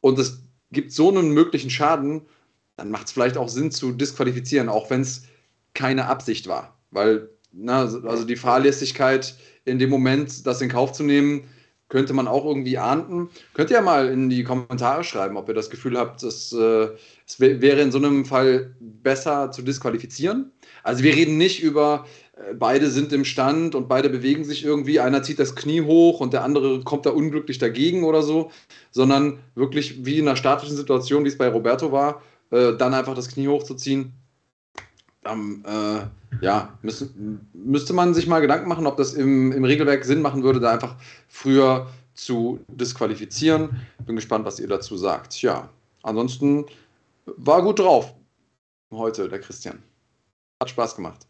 und es gibt so einen möglichen Schaden, dann macht es vielleicht auch Sinn zu disqualifizieren, auch wenn es keine Absicht war. Weil, na, also die Fahrlässigkeit in dem Moment, das in Kauf zu nehmen, könnte man auch irgendwie ahnden. Könnt ihr ja mal in die Kommentare schreiben, ob ihr das Gefühl habt, dass, äh, es wäre in so einem Fall besser zu disqualifizieren. Also wir reden nicht über, beide sind im Stand und beide bewegen sich irgendwie, einer zieht das Knie hoch und der andere kommt da unglücklich dagegen oder so, sondern wirklich wie in einer statischen Situation, wie es bei Roberto war, äh, dann einfach das Knie hochzuziehen. Ähm, äh, ja, müsste, müsste man sich mal Gedanken machen, ob das im, im Regelwerk Sinn machen würde, da einfach früher zu disqualifizieren. Bin gespannt, was ihr dazu sagt. Ja, ansonsten war gut drauf heute, der Christian. Hat Spaß gemacht.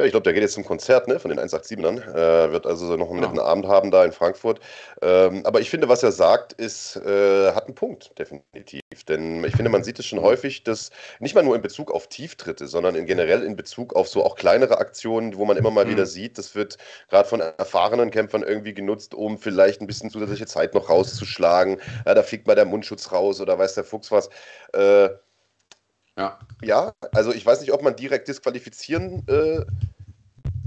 Ja, ich glaube, der geht jetzt zum Konzert ne, von den 187ern. Äh, wird also noch einen netten ja. Abend haben da in Frankfurt. Ähm, aber ich finde, was er sagt, ist, äh, hat einen Punkt, definitiv. Denn ich finde, man sieht es schon häufig, dass nicht mal nur in Bezug auf Tieftritte, sondern in generell in Bezug auf so auch kleinere Aktionen, wo man immer mal mhm. wieder sieht, das wird gerade von erfahrenen Kämpfern irgendwie genutzt, um vielleicht ein bisschen zusätzliche Zeit noch rauszuschlagen. Ja, da fliegt mal der Mundschutz raus oder weiß der Fuchs was. Äh, ja. Ja, also ich weiß nicht, ob man direkt disqualifizieren, äh,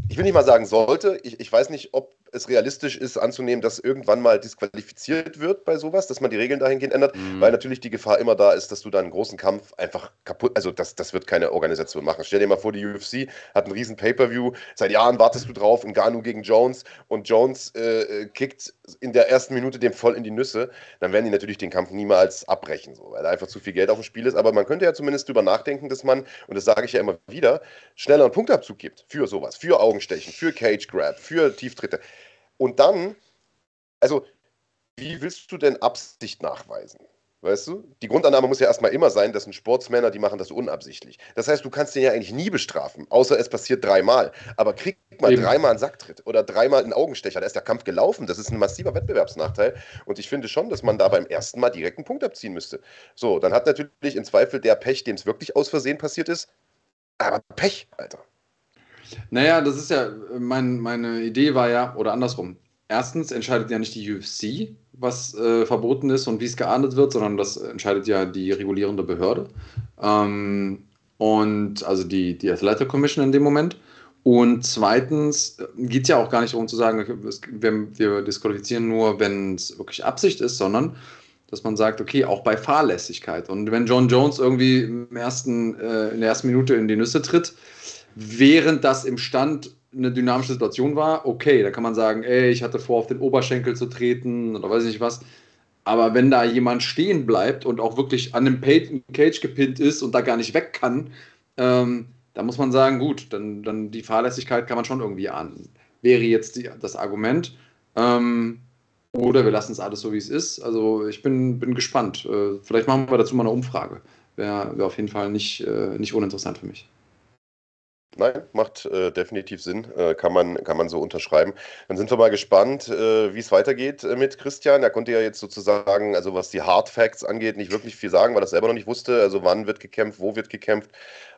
ich will nicht mal sagen sollte, ich, ich weiß nicht, ob es realistisch ist anzunehmen, dass irgendwann mal disqualifiziert wird bei sowas, dass man die Regeln dahingehend ändert, mhm. weil natürlich die Gefahr immer da ist, dass du da einen großen Kampf einfach kaputt, also das, das wird keine Organisation machen. Stell dir mal vor, die UFC hat einen riesen Pay-Per-View, seit Jahren wartest du drauf, Ngannou gegen Jones und Jones äh, kickt in der ersten Minute dem voll in die Nüsse, dann werden die natürlich den Kampf niemals abbrechen, so, weil da einfach zu viel Geld auf dem Spiel ist, aber man könnte ja zumindest drüber nachdenken, dass man, und das sage ich ja immer wieder, schneller einen Punktabzug gibt für sowas, für Augenstechen, für Cage Grab, für Tieftritte. Und dann, also, wie willst du denn Absicht nachweisen? Weißt du? Die Grundannahme muss ja erstmal immer sein, dass ein Sportsmänner, die machen das unabsichtlich. Das heißt, du kannst den ja eigentlich nie bestrafen, außer es passiert dreimal. Aber krieg mal Eben. dreimal einen Sacktritt oder dreimal einen Augenstecher, da ist der Kampf gelaufen. Das ist ein massiver Wettbewerbsnachteil. Und ich finde schon, dass man da beim ersten Mal direkt einen Punkt abziehen müsste. So, dann hat natürlich in Zweifel der Pech, dem es wirklich aus Versehen passiert ist, aber Pech, Alter. Naja, das ist ja, mein, meine Idee war ja, oder andersrum. Erstens entscheidet ja nicht die UFC, was äh, verboten ist und wie es geahndet wird, sondern das entscheidet ja die regulierende Behörde. Ähm, und also die, die Athletic Commission in dem Moment. Und zweitens äh, geht es ja auch gar nicht darum zu sagen, wir, wir disqualifizieren nur, wenn es wirklich Absicht ist, sondern dass man sagt, okay, auch bei Fahrlässigkeit. Und wenn John Jones irgendwie im ersten, äh, in der ersten Minute in die Nüsse tritt, während das im Stand eine dynamische Situation war, okay, da kann man sagen, ey, ich hatte vor, auf den Oberschenkel zu treten oder weiß ich nicht was. Aber wenn da jemand stehen bleibt und auch wirklich an dem Cage gepinnt ist und da gar nicht weg kann, ähm, da muss man sagen, gut, dann, dann die Fahrlässigkeit kann man schon irgendwie ahnen. Wäre jetzt die, das Argument. Ähm, oder wir lassen es alles so, wie es ist. Also ich bin, bin gespannt. Äh, vielleicht machen wir dazu mal eine Umfrage. Wäre wär auf jeden Fall nicht, äh, nicht uninteressant für mich. Nein, macht äh, definitiv Sinn, äh, kann, man, kann man so unterschreiben. Dann sind wir mal gespannt, äh, wie es weitergeht äh, mit Christian. Er konnte ja jetzt sozusagen, also was die Hard Facts angeht, nicht wirklich viel sagen, weil er selber noch nicht wusste. Also wann wird gekämpft, wo wird gekämpft.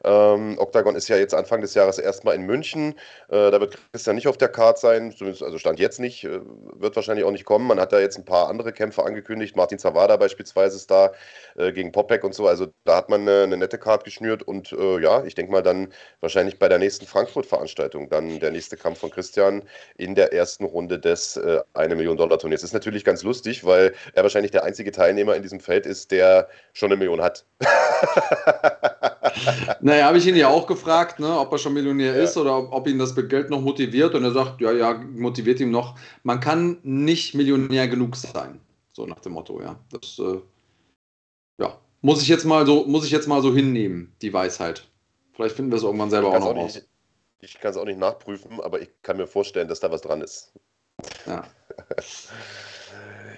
Ähm, Octagon ist ja jetzt Anfang des Jahres erstmal in München. Äh, da wird Christian nicht auf der Karte sein, zumindest also stand jetzt nicht, äh, wird wahrscheinlich auch nicht kommen. Man hat da jetzt ein paar andere Kämpfe angekündigt. Martin Zawada beispielsweise ist da äh, gegen Popek und so. Also da hat man eine, eine nette Karte geschnürt und äh, ja, ich denke mal dann wahrscheinlich bei der nächsten Frankfurt-Veranstaltung dann der nächste Kampf von Christian in der ersten Runde des äh, 1 Million Dollar Turniers. Ist natürlich ganz lustig, weil er wahrscheinlich der einzige Teilnehmer in diesem Feld ist, der schon eine Million hat. naja, habe ich ihn ja auch gefragt, ne, ob er schon Millionär ja. ist oder ob, ob, ihn das Geld noch motiviert. Und er sagt, ja, ja, motiviert ihm noch. Man kann nicht Millionär genug sein. So nach dem Motto, ja. Das äh, ja, muss ich jetzt mal so, muss ich jetzt mal so hinnehmen, die Weisheit. Vielleicht finden wir es irgendwann selber auch noch auch raus. Ich kann es auch nicht nachprüfen, aber ich kann mir vorstellen, dass da was dran ist. Ja.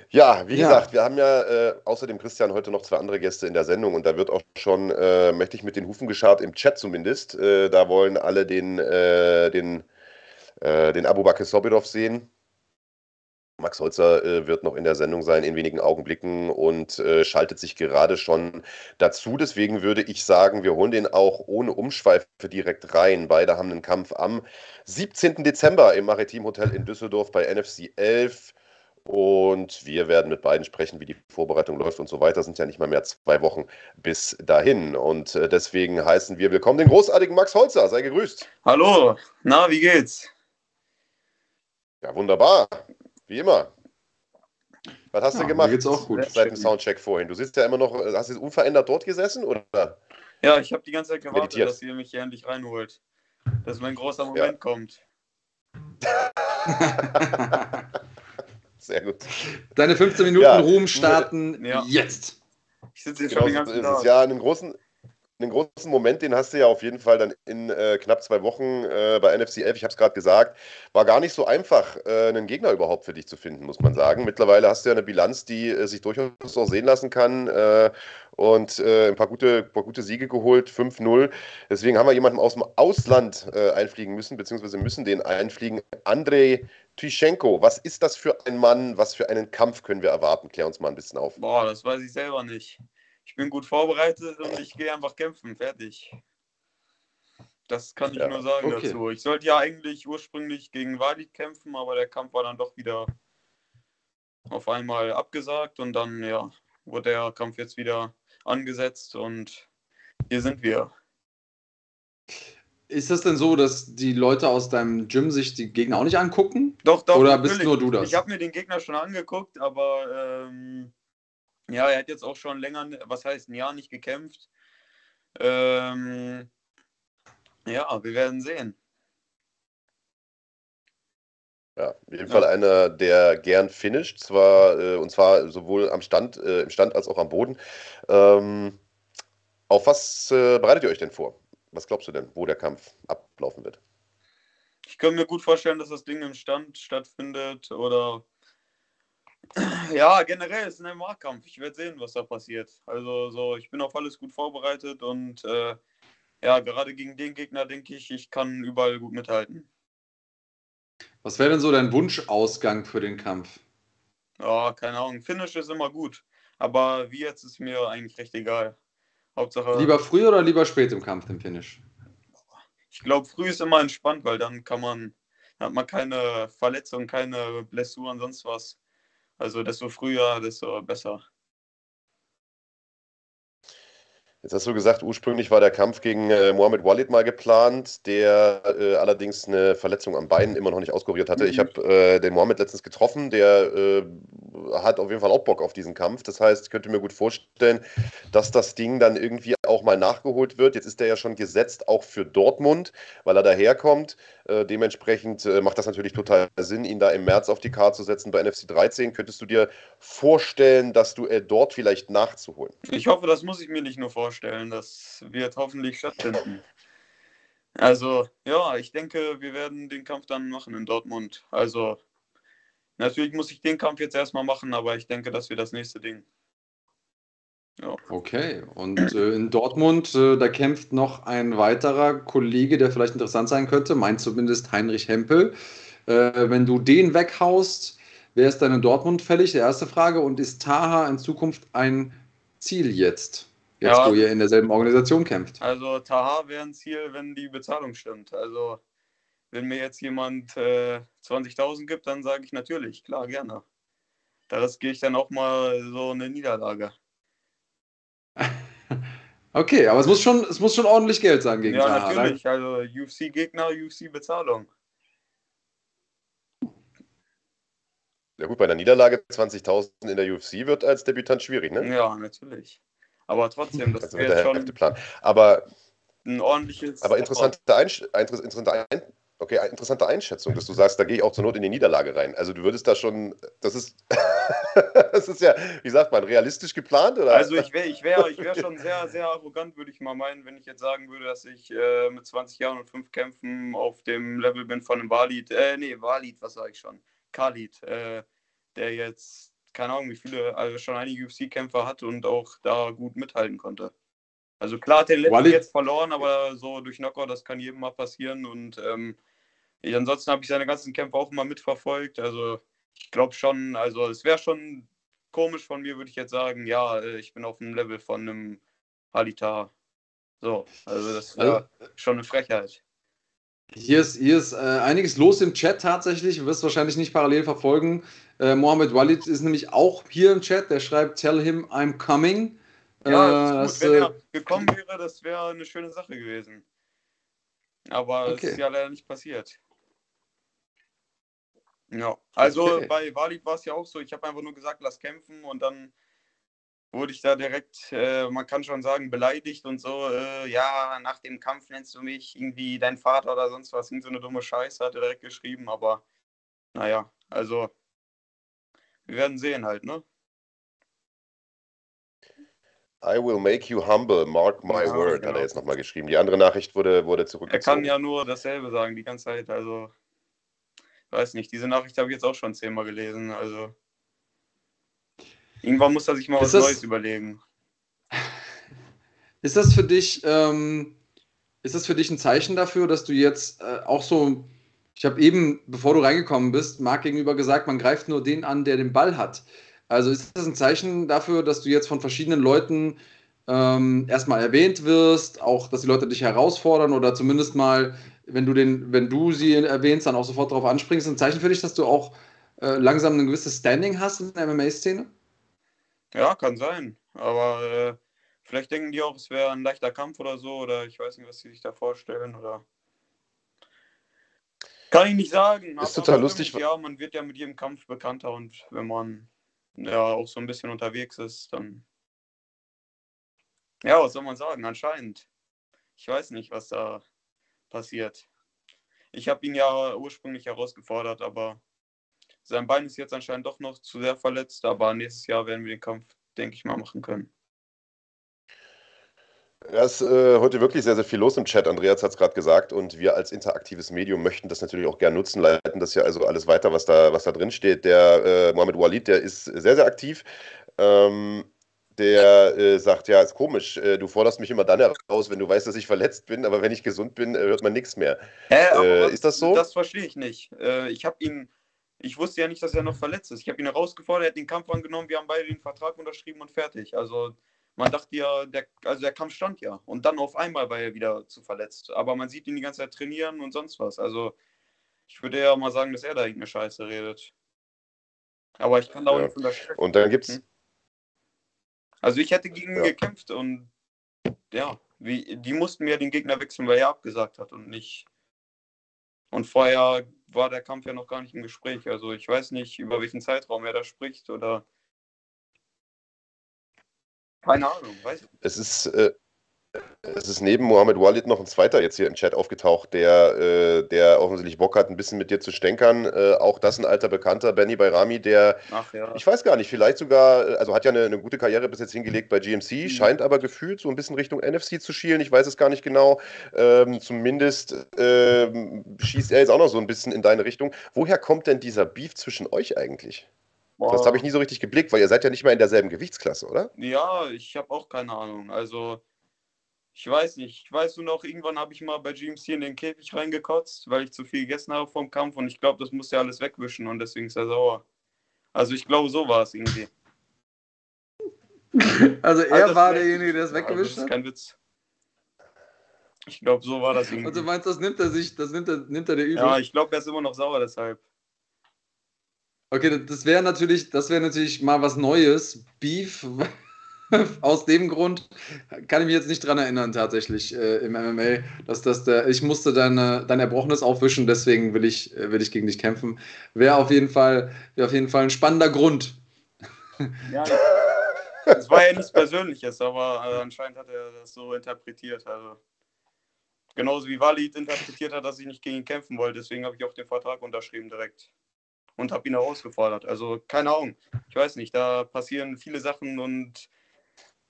Ja, wie ja. gesagt, wir haben ja äh, außerdem Christian heute noch zwei andere Gäste in der Sendung und da wird auch schon äh, mächtig mit den Hufen geschart, im Chat zumindest. Äh, da wollen alle den, äh, den, äh, den Abu Bakr Sobirov sehen. Max Holzer äh, wird noch in der Sendung sein in wenigen Augenblicken und äh, schaltet sich gerade schon dazu. Deswegen würde ich sagen, wir holen den auch ohne Umschweife direkt rein. Beide haben einen Kampf am 17. Dezember im Maritim Hotel in Düsseldorf bei NFC 11. Und wir werden mit beiden sprechen, wie die Vorbereitung läuft und so weiter. Sind ja nicht mal mehr zwei Wochen bis dahin. Und äh, deswegen heißen wir willkommen den großartigen Max Holzer. Sei gegrüßt. Hallo, na, wie geht's? Ja, wunderbar. Wie immer. Was hast ja, du gemacht? Mir geht's auch gut. Seit dem Soundcheck vorhin. Du sitzt ja immer noch, hast du unverändert dort gesessen, oder? Ja, ich habe die ganze Zeit gewartet, Meditiert. dass ihr mich hier endlich reinholt. Dass mein großer Moment ja. kommt. Sehr gut. Deine 15 Minuten ja. Ruhm starten ja. jetzt. Ich sitze hier genau, schon den ganzen Tag. Ja, einen großen, einen großen Moment, den hast du ja auf jeden Fall dann in äh, knapp zwei Wochen äh, bei NFC 11, ich habe es gerade gesagt, war gar nicht so einfach, äh, einen Gegner überhaupt für dich zu finden, muss man sagen. Mittlerweile hast du ja eine Bilanz, die äh, sich durchaus auch sehen lassen kann äh, und äh, ein paar gute, paar gute Siege geholt, 5-0. Deswegen haben wir jemanden aus dem Ausland einfliegen müssen, beziehungsweise müssen den einfliegen. Andrei Tyschenko, was ist das für ein Mann? Was für einen Kampf können wir erwarten? Klär uns mal ein bisschen auf. Boah, das weiß ich selber nicht. Ich bin gut vorbereitet und ich gehe einfach kämpfen. Fertig. Das kann ich ja, nur sagen okay. dazu. Ich sollte ja eigentlich ursprünglich gegen Walid kämpfen, aber der Kampf war dann doch wieder auf einmal abgesagt und dann ja, wurde der Kampf jetzt wieder angesetzt und hier sind wir. Ist das denn so, dass die Leute aus deinem Gym sich die Gegner auch nicht angucken? Doch, doch. Oder natürlich. bist nur du das? Ich habe mir den Gegner schon angeguckt, aber ähm, ja, er hat jetzt auch schon länger, was heißt ein Jahr nicht gekämpft. Ähm, ja, wir werden sehen. Ja, auf jeden ja. Fall einer, der gern finisht, zwar, äh, und zwar sowohl am Stand, äh, im Stand als auch am Boden. Ähm, auf was äh, bereitet ihr euch denn vor? Was glaubst du denn, wo der Kampf ablaufen wird? Ich kann mir gut vorstellen, dass das Ding im Stand stattfindet oder ja, generell ist es ein MMA-Kampf. Ich werde sehen, was da passiert. Also so, ich bin auf alles gut vorbereitet und äh, ja, gerade gegen den Gegner denke ich, ich kann überall gut mithalten. Was wäre denn so dein Wunschausgang für den Kampf? Ja, keine Ahnung. Finish ist immer gut. Aber wie jetzt ist mir eigentlich recht egal. Hauptsache. Lieber früh oder lieber spät im Kampf, im Finish? Ich glaube, früh ist immer entspannt, weil dann kann man, hat man keine Verletzung, keine Blessuren, sonst was. Also desto früher, desto besser. Jetzt hast du gesagt, ursprünglich war der Kampf gegen äh, Mohamed Walid mal geplant, der äh, allerdings eine Verletzung am Bein immer noch nicht auskuriert hatte. Mhm. Ich habe äh, den Mohamed letztens getroffen, der äh, hat auf jeden Fall auch Bock auf diesen Kampf. Das heißt, ich könnte mir gut vorstellen, dass das Ding dann irgendwie auch mal nachgeholt wird. Jetzt ist er ja schon gesetzt, auch für Dortmund, weil er daherkommt. Äh, dementsprechend äh, macht das natürlich total Sinn, ihn da im März auf die Karte zu setzen bei NFC 13. Könntest du dir vorstellen, dass du dort vielleicht nachzuholen? Ich hoffe, das muss ich mir nicht nur vorstellen. Das wird hoffentlich stattfinden. Also, ja, ich denke, wir werden den Kampf dann machen in Dortmund. Also, natürlich muss ich den Kampf jetzt erstmal machen, aber ich denke, das wird das nächste Ding. Ja. Okay, und äh, in Dortmund, äh, da kämpft noch ein weiterer Kollege, der vielleicht interessant sein könnte, meint zumindest Heinrich Hempel. Äh, wenn du den weghaust, wer ist dann in Dortmund fällig? Die erste Frage. Und ist Taha in Zukunft ein Ziel jetzt? Jetzt, ja, wo ihr in derselben Organisation kämpft. Also Taha wäre ein Ziel, wenn die Bezahlung stimmt. Also wenn mir jetzt jemand äh, 20.000 gibt, dann sage ich natürlich, klar, gerne. Da riskiere ich dann auch mal so eine Niederlage. Okay, aber es muss schon, es muss schon ordentlich Geld sein gegen Ja, Taha, natürlich. Oder? Also UFC-Gegner, UFC-Bezahlung. Ja gut, bei einer Niederlage 20.000 in der UFC wird als Debütant schwierig, ne? Ja, natürlich. Aber trotzdem, das also wäre schon Plan. Aber ein ordentliches. Aber interessante, Einsch interessante, Ein okay, interessante Einschätzung, dass du sagst, da gehe ich auch zur Not in die Niederlage rein. Also du würdest da schon, das ist, das ist ja, wie sagt man, realistisch geplant oder? Also ich wäre, ich wäre, ich wäre schon sehr, sehr arrogant, würde ich mal meinen, wenn ich jetzt sagen würde, dass ich äh, mit 20 Jahren und 5 Kämpfen auf dem Level bin von einem Walid, äh, nee, Walid, was sage ich schon? Khalid, äh, der jetzt, keine Ahnung, wie viele, also schon einige UFC-Kämpfer hat und auch da gut mithalten konnte. Also klar hat der letzte jetzt verloren, aber so durch Knockout, das kann jedem mal passieren. Und ähm, ich, ansonsten habe ich seine ganzen Kämpfe auch immer mitverfolgt. Also ich glaube schon, also es wäre schon komisch von mir, würde ich jetzt sagen, ja, äh, ich bin auf dem Level von einem Halita. So, also das wäre also, schon eine Frechheit. Hier ist, hier ist äh, einiges los im Chat tatsächlich. Du wirst wahrscheinlich nicht parallel verfolgen. Äh, Mohammed Walid ist nämlich auch hier im Chat. Der schreibt: Tell him I'm coming. Ja, das äh, Wenn er gekommen wäre, das wäre eine schöne Sache gewesen. Aber okay. ist ja leider nicht passiert. Ja, also okay. bei Walid war es ja auch so. Ich habe einfach nur gesagt, lass kämpfen und dann wurde ich da direkt, äh, man kann schon sagen, beleidigt und so, äh, ja, nach dem Kampf nennst du mich irgendwie dein Vater oder sonst was, irgend so eine dumme Scheiße hat er direkt geschrieben, aber naja, also wir werden sehen halt, ne? I will make you humble, mark my ja, word, genau. hat er jetzt nochmal geschrieben. Die andere Nachricht wurde, wurde zurückgezogen. Er kann ja nur dasselbe sagen die ganze Zeit, also weiß nicht, diese Nachricht habe ich jetzt auch schon zehnmal gelesen, also Irgendwann muss er sich mal ist was das, Neues überlegen. Ist das für dich, ähm, ist das für dich ein Zeichen dafür, dass du jetzt äh, auch so, ich habe eben, bevor du reingekommen bist, Marc gegenüber gesagt, man greift nur den an, der den Ball hat. Also ist das ein Zeichen dafür, dass du jetzt von verschiedenen Leuten ähm, erstmal erwähnt wirst, auch dass die Leute dich herausfordern oder zumindest mal, wenn du den, wenn du sie erwähnst, dann auch sofort darauf anspringst, ein Zeichen für dich, dass du auch äh, langsam ein gewisses Standing hast in der MMA-Szene? Ja, kann sein. Aber äh, vielleicht denken die auch, es wäre ein leichter Kampf oder so. Oder ich weiß nicht, was sie sich da vorstellen. Oder kann ich nicht sagen. Ist total lustig. Ja, man wird ja mit jedem Kampf bekannter und wenn man ja auch so ein bisschen unterwegs ist, dann. Ja, was soll man sagen? Anscheinend. Ich weiß nicht, was da passiert. Ich habe ihn ja ursprünglich herausgefordert, aber sein Bein ist jetzt anscheinend doch noch zu sehr verletzt, aber nächstes Jahr werden wir den Kampf, denke ich mal, machen können. Ja, es ist äh, heute wirklich sehr, sehr viel los im Chat. Andreas hat es gerade gesagt und wir als interaktives Medium möchten das natürlich auch gerne nutzen, leiten das ja also alles weiter, was da, was da drin steht. Der äh, Mohamed Walid, der ist sehr, sehr aktiv. Ähm, der äh, sagt, ja, ist komisch, äh, du forderst mich immer dann heraus, wenn du weißt, dass ich verletzt bin, aber wenn ich gesund bin, äh, hört man nichts mehr. Äh, ist das so? Das verstehe ich nicht. ich habe ihn ich wusste ja nicht, dass er noch verletzt ist. Ich habe ihn herausgefordert, er hat den Kampf angenommen, wir haben beide den Vertrag unterschrieben und fertig. Also man dachte ja, der, also der Kampf stand ja. Und dann auf einmal war er wieder zu verletzt. Aber man sieht ihn die ganze Zeit trainieren und sonst was. Also ich würde ja mal sagen, dass er da irgendeine Scheiße redet. Aber ich kann da auch ja. nicht unterstützen. Und dann gibt's. Hm? Also ich hätte gegen ihn ja. gekämpft und ja, wie, die mussten mir den Gegner wechseln, weil er abgesagt hat und nicht. Und vorher war der Kampf ja noch gar nicht im Gespräch. Also ich weiß nicht, über welchen Zeitraum er da spricht oder. Keine Ahnung, weiß ich. Es ist, äh, es ist neben Mohammed Walid noch ein zweiter jetzt hier im Chat aufgetaucht, der, äh, der offensichtlich Bock hat, ein bisschen mit dir zu stänkern. Äh, auch das ein alter Bekannter, Benny Bayrami, der, ja. ich weiß gar nicht, vielleicht sogar, also hat ja eine, eine gute Karriere bis jetzt hingelegt bei GMC, mhm. scheint aber gefühlt so ein bisschen Richtung NFC zu schielen. Ich weiß es gar nicht genau. Ähm, zumindest ähm, schießt er jetzt auch noch so ein bisschen in deine Richtung. Woher kommt denn dieser Beef zwischen euch eigentlich? Boah. Das habe ich nie so richtig geblickt, weil ihr seid ja nicht mal in derselben Gewichtsklasse, oder? Ja, ich habe auch keine Ahnung. Also ich weiß nicht. Ich weiß nur noch, irgendwann habe ich mal bei GMC in den Käfig reingekotzt, weil ich zu viel gegessen habe vom Kampf und ich glaube, das muss ja alles wegwischen und deswegen ist er sauer. Also ich glaube, so war es irgendwie. Also er also war derjenige, der es weggewischt hat? Das ist kein Witz. Ich glaube, so war das irgendwie. Und du meinst, das nimmt er sich, das nimmt er, nimmt er der übel? Ja, ich glaube, er ist immer noch sauer deshalb. Okay, das wäre natürlich, das wäre natürlich mal was Neues. Beef. Aus dem Grund kann ich mich jetzt nicht dran erinnern, tatsächlich äh, im MMA, dass das der, ich musste deine, dein Erbrochenes aufwischen, deswegen will ich, äh, will ich gegen dich kämpfen. Wäre auf jeden Fall, wäre auf jeden Fall ein spannender Grund. Ja, es war ja nichts Persönliches, aber äh, anscheinend hat er das so interpretiert. Also genauso wie Walid interpretiert hat, dass ich nicht gegen ihn kämpfen wollte. Deswegen habe ich auch den Vertrag unterschrieben direkt und habe ihn herausgefordert. Also keine Ahnung. Ich weiß nicht, da passieren viele Sachen und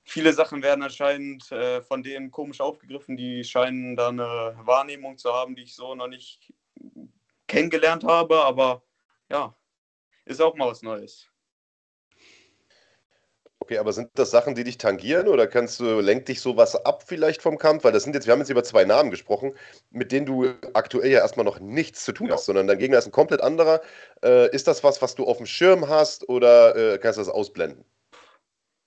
viele Sachen werden anscheinend äh, von denen komisch aufgegriffen. Die scheinen da eine Wahrnehmung zu haben, die ich so noch nicht kennengelernt habe. Aber ja, ist auch mal was Neues. Okay, aber sind das Sachen, die dich tangieren oder kannst du, lenkt dich sowas ab vielleicht vom Kampf? Weil das sind jetzt, wir haben jetzt über zwei Namen gesprochen, mit denen du aktuell ja erstmal noch nichts zu tun hast, sondern dein Gegner ist ein komplett anderer. Äh, ist das was, was du auf dem Schirm hast oder äh, kannst du das ausblenden?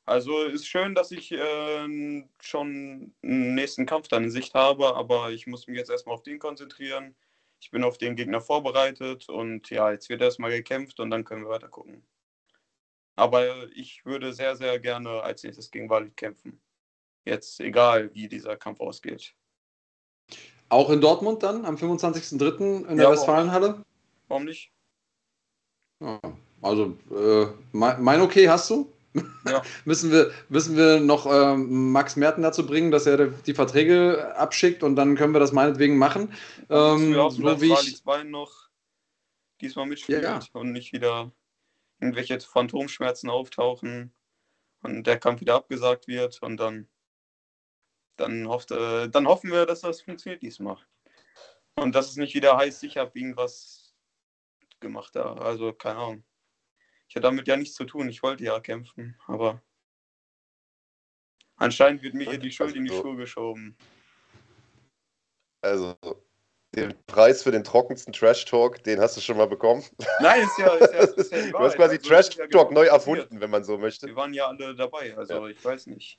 Also ist schön, dass ich äh, schon einen nächsten Kampf dann in Sicht habe, aber ich muss mich jetzt erstmal auf den konzentrieren. Ich bin auf den Gegner vorbereitet und ja, jetzt wird erstmal gekämpft und dann können wir weiter gucken. Aber ich würde sehr, sehr gerne als nächstes gegen Walid kämpfen. Jetzt egal, wie dieser Kampf ausgeht. Auch in Dortmund dann am 25.03. in der ja, Westfalenhalle? Warum nicht? Ja, also, äh, mein Okay hast du? Ja. müssen, wir, müssen wir noch ähm, Max Merten dazu bringen, dass er die Verträge abschickt und dann können wir das meinetwegen machen. Ähm, ja, so wie ich noch diesmal mitspielt ja, ja. und nicht wieder irgendwelche Phantomschmerzen auftauchen und der Kampf wieder abgesagt wird und dann, dann, hofft, äh, dann hoffen wir, dass das funktioniert diesmal. Und dass es nicht wieder heißt, ich habe irgendwas gemacht da. Also keine Ahnung. Ich hatte damit ja nichts zu tun. Ich wollte ja kämpfen, aber anscheinend wird mir hier die Schuld in die Schuhe geschoben. Also, den Preis für den trockensten Trash Talk, den hast du schon mal bekommen. Nein, ist ja, ist ja, ist ja Du hast quasi also, Trash Talk ja neu erfunden, wenn man so möchte. Wir waren ja alle dabei, also ja. ich weiß nicht.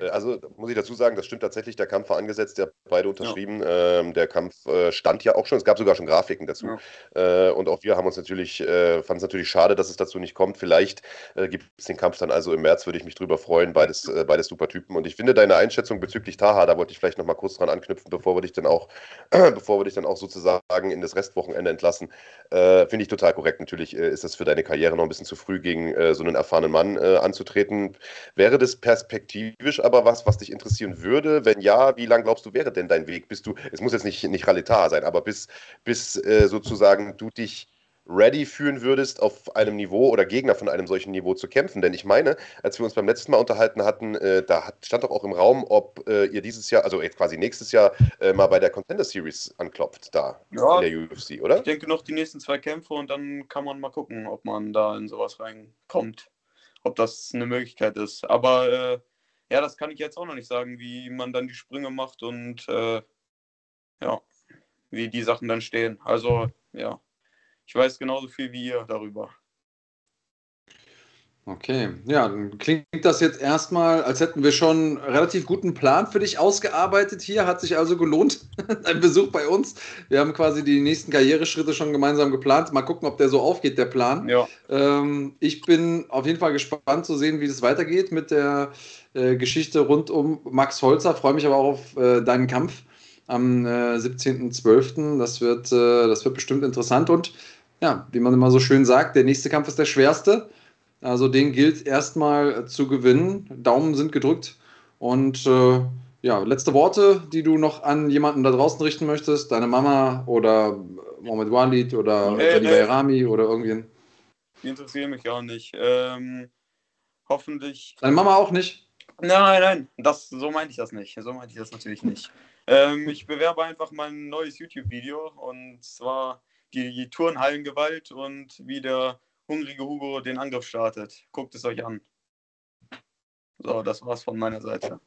Äh, also muss ich dazu sagen, das stimmt tatsächlich, der Kampf war angesetzt, der beide unterschrieben. Ja. Ähm, der Kampf äh, stand ja auch schon, es gab sogar schon Grafiken dazu. Ja. Äh, und auch wir haben uns natürlich, äh, fanden es natürlich schade, dass es dazu nicht kommt. Vielleicht äh, gibt es den Kampf dann also im März, würde ich mich drüber freuen, beides, äh, beides super Typen. Und ich finde deine Einschätzung bezüglich Taha, da wollte ich vielleicht nochmal kurz dran anknüpfen, bevor wir dich dann auch, bevor wir dich dann auch sozusagen in das Restwochenende entlassen, finde ich total korrekt. Natürlich ist das für deine Karriere noch ein bisschen zu früh, gegen so einen erfahrenen Mann anzutreten. Wäre das perspektivisch aber was, was dich interessieren würde? Wenn ja, wie lang glaubst du, wäre denn dein Weg? Bist du, es muss jetzt nicht, nicht Ralitar sein, aber bis, bis äh, sozusagen du dich ready fühlen würdest, auf einem Niveau oder Gegner von einem solchen Niveau zu kämpfen. Denn ich meine, als wir uns beim letzten Mal unterhalten hatten, äh, da hat, stand doch auch im Raum, ob äh, ihr dieses Jahr, also jetzt quasi nächstes Jahr, äh, mal bei der Contender Series anklopft, da ja, in der UFC, oder? Ich denke noch die nächsten zwei Kämpfe und dann kann man mal gucken, ob man da in sowas reinkommt. Ob das eine Möglichkeit ist. Aber äh, ja, das kann ich jetzt auch noch nicht sagen, wie man dann die Sprünge macht und äh, ja, wie die Sachen dann stehen. Also ja, ich weiß genauso viel wie ihr darüber. Okay, ja, dann klingt das jetzt erstmal, als hätten wir schon einen relativ guten Plan für dich ausgearbeitet hier. Hat sich also gelohnt, dein Besuch bei uns. Wir haben quasi die nächsten Karriereschritte schon gemeinsam geplant. Mal gucken, ob der so aufgeht, der Plan. Ja. Ähm, ich bin auf jeden Fall gespannt zu sehen, wie das weitergeht mit der äh, Geschichte rund um Max Holzer. Freue mich aber auch auf äh, deinen Kampf am äh, 17.12. Das, wird, äh, das wird bestimmt interessant und ja, wie man immer so schön sagt, der nächste Kampf ist der schwerste. Also den gilt erstmal zu gewinnen. Daumen sind gedrückt. Und äh, ja, letzte Worte, die du noch an jemanden da draußen richten möchtest, deine Mama oder Mohamed Walid oder nee, nee. Rami oder irgendwen? Die interessieren mich auch nicht. Ähm, hoffentlich. Deine Mama auch nicht? Nein, nein, das, so meinte ich das nicht. So meinte ich das natürlich nicht. Ähm, ich bewerbe einfach mein neues YouTube-Video und zwar die Turnhallengewalt und wie der hungrige Hugo den Angriff startet. Guckt es euch an. So, das war's von meiner Seite.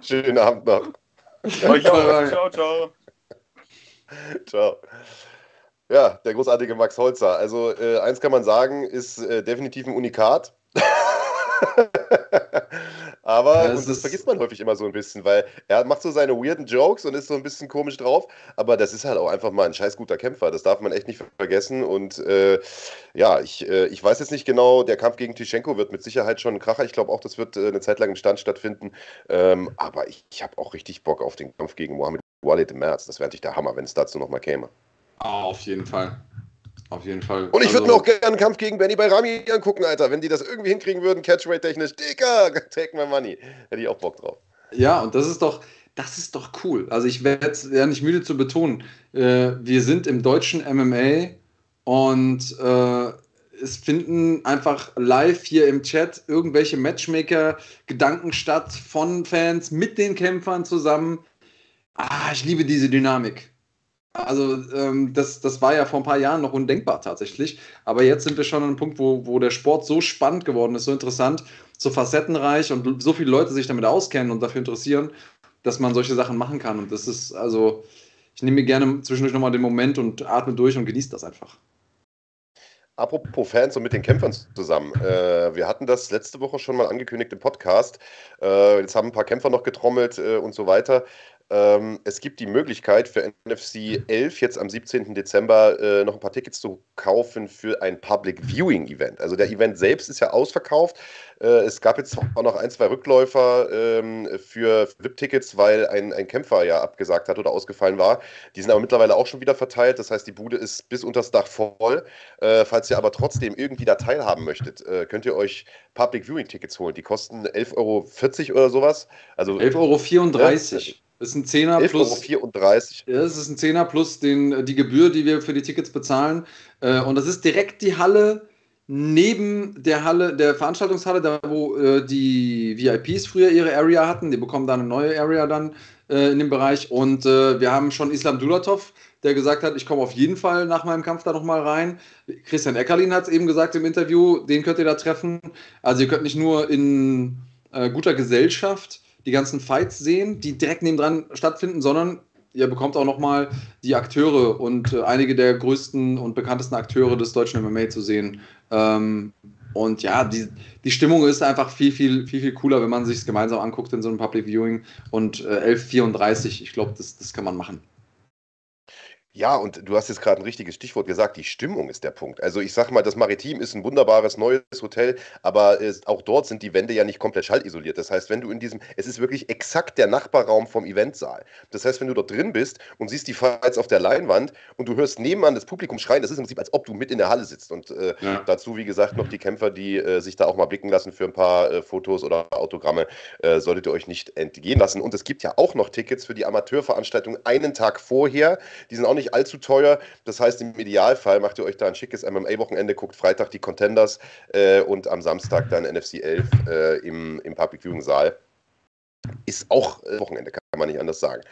Schönen Abend noch. Euch auch. Ciao, ciao. Ciao. Ja, der großartige Max Holzer. Also äh, eins kann man sagen, ist äh, definitiv ein Unikat. Aber ja, das, das vergisst man häufig immer so ein bisschen, weil er macht so seine weirden Jokes und ist so ein bisschen komisch drauf. Aber das ist halt auch einfach mal ein scheiß guter Kämpfer. Das darf man echt nicht vergessen. Und äh, ja, ich, äh, ich weiß jetzt nicht genau, der Kampf gegen Tischenko wird mit Sicherheit schon ein Kracher. Ich glaube auch, das wird äh, eine Zeit lang im Stand stattfinden. Ähm, aber ich, ich habe auch richtig Bock auf den Kampf gegen Mohamed Walid im März. Das wäre natürlich der Hammer, wenn es dazu nochmal käme. auf jeden Fall. Auf jeden Fall. Und ich würde also, mir auch gerne einen Kampf gegen Benny bei Rami angucken, Alter. Wenn die das irgendwie hinkriegen würden, Catchweight-technisch, Dicker, take my money. Hätte ich auch Bock drauf. Ja, und das ist doch, das ist doch cool. Also ich werde ja nicht müde zu betonen. Äh, wir sind im deutschen MMA und äh, es finden einfach live hier im Chat irgendwelche Matchmaker-Gedanken statt von Fans mit den Kämpfern zusammen. Ah, ich liebe diese Dynamik. Also ähm, das, das war ja vor ein paar Jahren noch undenkbar tatsächlich. Aber jetzt sind wir schon an einem Punkt, wo, wo der Sport so spannend geworden ist, so interessant, so facettenreich und so viele Leute sich damit auskennen und dafür interessieren, dass man solche Sachen machen kann. Und das ist also, ich nehme mir gerne zwischendurch nochmal den Moment und atme durch und genieße das einfach. Apropos Fans und mit den Kämpfern zusammen. Äh, wir hatten das letzte Woche schon mal angekündigt im Podcast. Äh, jetzt haben ein paar Kämpfer noch getrommelt äh, und so weiter. Ähm, es gibt die Möglichkeit für NFC 11 jetzt am 17. Dezember äh, noch ein paar Tickets zu kaufen für ein Public Viewing Event. Also der Event selbst ist ja ausverkauft. Äh, es gab jetzt auch noch ein, zwei Rückläufer ähm, für VIP-Tickets, weil ein, ein Kämpfer ja abgesagt hat oder ausgefallen war. Die sind aber mittlerweile auch schon wieder verteilt. Das heißt, die Bude ist bis unter das Dach voll. Äh, falls ihr aber trotzdem irgendwie da teilhaben möchtet, äh, könnt ihr euch Public Viewing Tickets holen. Die kosten 11,40 Euro oder sowas. Also 11,34 Euro. Das ist ein Zehner plus. 34. Ja, das ist ein Zehner plus den, die Gebühr, die wir für die Tickets bezahlen. Äh, und das ist direkt die Halle neben der Halle, der Veranstaltungshalle, da wo äh, die VIPs früher ihre Area hatten. Die bekommen da eine neue Area dann äh, in dem Bereich. Und wir haben schon Islam Dulatov, der gesagt hat, ich komme auf jeden Fall nach meinem Kampf da nochmal rein. Christian Eckerlin hat es eben gesagt im Interview, den könnt ihr da treffen. Also ihr könnt nicht nur in guter Gesellschaft die ganzen Fights sehen, die direkt nebendran stattfinden, sondern ihr bekommt auch nochmal die Akteure und äh, einige der größten und bekanntesten Akteure des deutschen MMA zu sehen. Ähm, und ja, die, die Stimmung ist einfach viel, viel, viel, viel cooler, wenn man sich es gemeinsam anguckt in so einem Public Viewing. Und äh, 11.34, ich glaube, das, das kann man machen. Ja, und du hast jetzt gerade ein richtiges Stichwort gesagt, die Stimmung ist der Punkt. Also ich sag mal, das Maritim ist ein wunderbares neues Hotel, aber es, auch dort sind die Wände ja nicht komplett schallisoliert. Das heißt, wenn du in diesem, es ist wirklich exakt der Nachbarraum vom Eventsaal. Das heißt, wenn du dort drin bist und siehst die Fights auf der Leinwand und du hörst nebenan das Publikum schreien, das ist im Prinzip, als ob du mit in der Halle sitzt. Und äh, ja. dazu, wie gesagt, noch die Kämpfer, die äh, sich da auch mal blicken lassen für ein paar äh, Fotos oder Autogramme, äh, solltet ihr euch nicht entgehen lassen. Und es gibt ja auch noch Tickets für die Amateurveranstaltung einen Tag vorher. Die sind auch nicht nicht allzu teuer. Das heißt, im Idealfall macht ihr euch da ein schickes MMA-Wochenende, guckt Freitag die Contenders äh, und am Samstag dann NFC 11 äh, im, im Public Viewing Saal. Ist auch äh, Wochenende, kann man nicht anders sagen.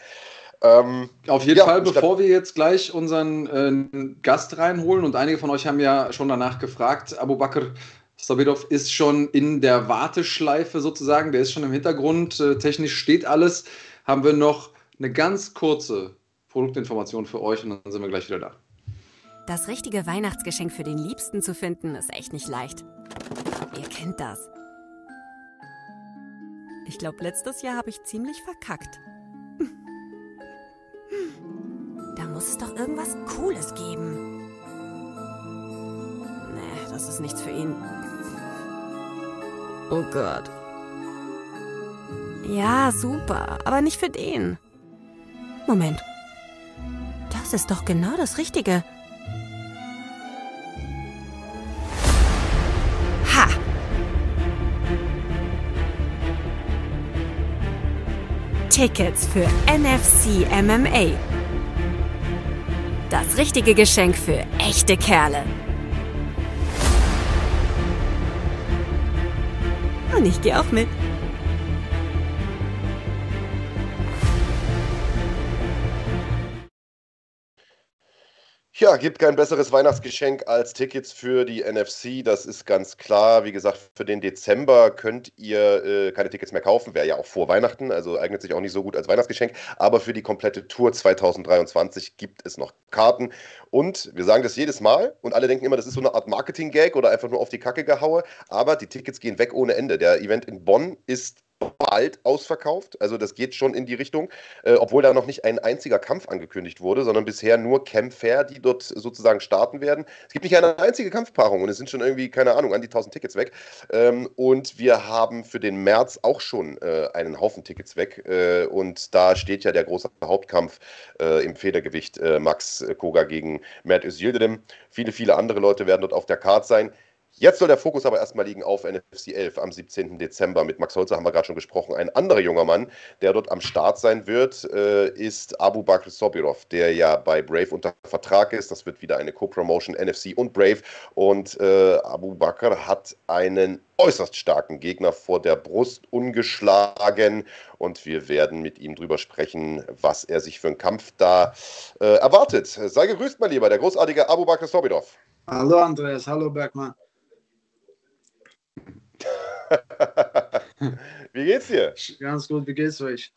Ähm, Auf jeden ja, Fall, bevor wir jetzt gleich unseren äh, Gast reinholen und einige von euch haben ja schon danach gefragt, Abu Bakr Sabedov ist schon in der Warteschleife sozusagen, der ist schon im Hintergrund, äh, technisch steht alles, haben wir noch eine ganz kurze Produktinformationen für euch und dann sind wir gleich wieder da. Das richtige Weihnachtsgeschenk für den Liebsten zu finden, ist echt nicht leicht. Ihr kennt das. Ich glaube, letztes Jahr habe ich ziemlich verkackt. Da muss es doch irgendwas Cooles geben. Nee, das ist nichts für ihn. Oh Gott. Ja, super, aber nicht für den. Moment. Das ist doch genau das Richtige. Ha! Tickets für NFC MMA. Das richtige Geschenk für echte Kerle. Und ich gehe auch mit. Ja, gibt kein besseres Weihnachtsgeschenk als Tickets für die NFC. Das ist ganz klar. Wie gesagt, für den Dezember könnt ihr äh, keine Tickets mehr kaufen. Wäre ja auch vor Weihnachten, also eignet sich auch nicht so gut als Weihnachtsgeschenk. Aber für die komplette Tour 2023 gibt es noch Karten. Und wir sagen das jedes Mal und alle denken immer, das ist so eine Art Marketing-Gag oder einfach nur auf die Kacke gehaue. Aber die Tickets gehen weg ohne Ende. Der Event in Bonn ist bald ausverkauft. Also das geht schon in die Richtung, äh, obwohl da noch nicht ein einziger Kampf angekündigt wurde, sondern bisher nur Kämpfer, die dort sozusagen starten werden. Es gibt nicht eine einzige Kampfpaarung und es sind schon irgendwie, keine Ahnung, an die 1000 Tickets weg. Ähm, und wir haben für den März auch schon äh, einen Haufen Tickets weg. Äh, und da steht ja der große Hauptkampf äh, im Federgewicht äh, Max Koga gegen Mert Özildirim. Viele, viele andere Leute werden dort auf der Karte sein. Jetzt soll der Fokus aber erstmal liegen auf NFC 11 am 17. Dezember. Mit Max Holzer haben wir gerade schon gesprochen. Ein anderer junger Mann, der dort am Start sein wird, äh, ist Abu Bakr Sobirov, der ja bei Brave unter Vertrag ist. Das wird wieder eine Co-Promotion NFC und Brave. Und äh, Abu Bakr hat einen äußerst starken Gegner vor der Brust, ungeschlagen. Und wir werden mit ihm drüber sprechen, was er sich für einen Kampf da äh, erwartet. Sei gegrüßt, mein Lieber, der großartige Abu Bakr Sobirov. Hallo Andreas, hallo Bergmann. wie geht's dir? Ganz gut, wie geht's euch?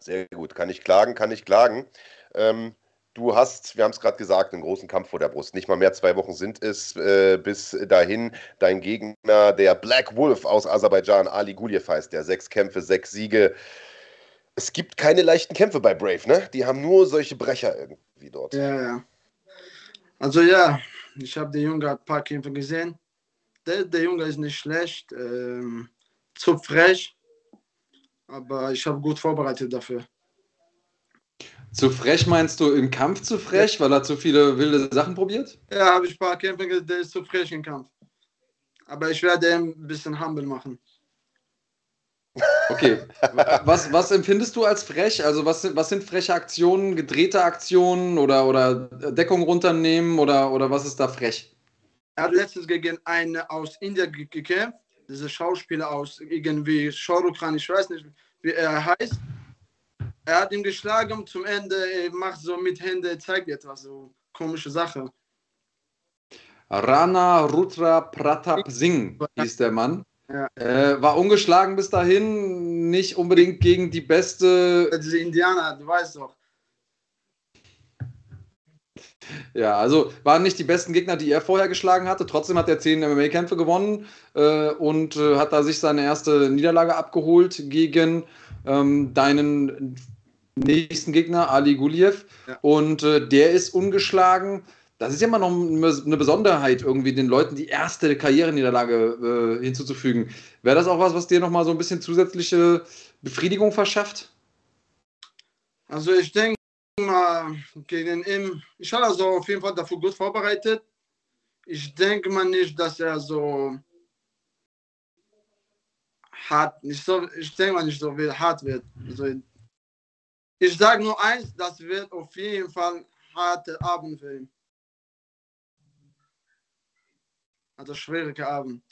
Sehr gut, kann ich klagen, kann ich klagen. Ähm, du hast, wir haben es gerade gesagt, einen großen Kampf vor der Brust. Nicht mal mehr zwei Wochen sind es äh, bis dahin. Dein Gegner, der Black Wolf aus Aserbaidschan, Ali Guliev heißt der. Sechs Kämpfe, sechs Siege. Es gibt keine leichten Kämpfe bei Brave, ne? Die haben nur solche Brecher irgendwie dort. Ja, ja. Also ja, ich habe den Jungen ein paar Kämpfe gesehen der, der Junge ist nicht schlecht, ähm, zu frech, aber ich habe gut vorbereitet dafür. Zu frech meinst du im Kampf zu frech, weil er zu viele wilde Sachen probiert? Ja, habe ich ein paar Kämpfe gesehen, der ist zu frech im Kampf. Aber ich werde ihn ein bisschen humble machen. Okay, was, was empfindest du als frech? Also was, was sind freche Aktionen, gedrehte Aktionen oder, oder Deckung runternehmen oder, oder was ist da frech? Er hat letztens gegen einen aus Indien gekämpft. Dieser Schauspieler aus irgendwie Shahrukh ich weiß nicht, wie er heißt. Er hat ihn geschlagen zum Ende, macht so mit Händen, zeigt etwas, so komische Sache. Rana Rutra Pratap Singh hieß der Mann. Ja. Äh, war ungeschlagen bis dahin, nicht unbedingt gegen die beste. Diese Indianer, du weißt doch. Ja, also waren nicht die besten Gegner, die er vorher geschlagen hatte. Trotzdem hat er zehn MMA-Kämpfe gewonnen äh, und äh, hat da sich seine erste Niederlage abgeholt gegen ähm, deinen nächsten Gegner, Ali Guliev. Ja. Und äh, der ist ungeschlagen. Das ist ja immer noch eine Besonderheit, irgendwie den Leuten die erste Karriereniederlage äh, hinzuzufügen. Wäre das auch was, was dir nochmal so ein bisschen zusätzliche Befriedigung verschafft? Also ich denke, gegen ihn, ich habe also auf jeden Fall dafür gut vorbereitet. Ich denke mal nicht, dass er so hart, nicht so, ich denke mal nicht so wie hart wird. Also ich sage nur eins, das wird auf jeden Fall harte Abend für ihn. Also schwierige Abend.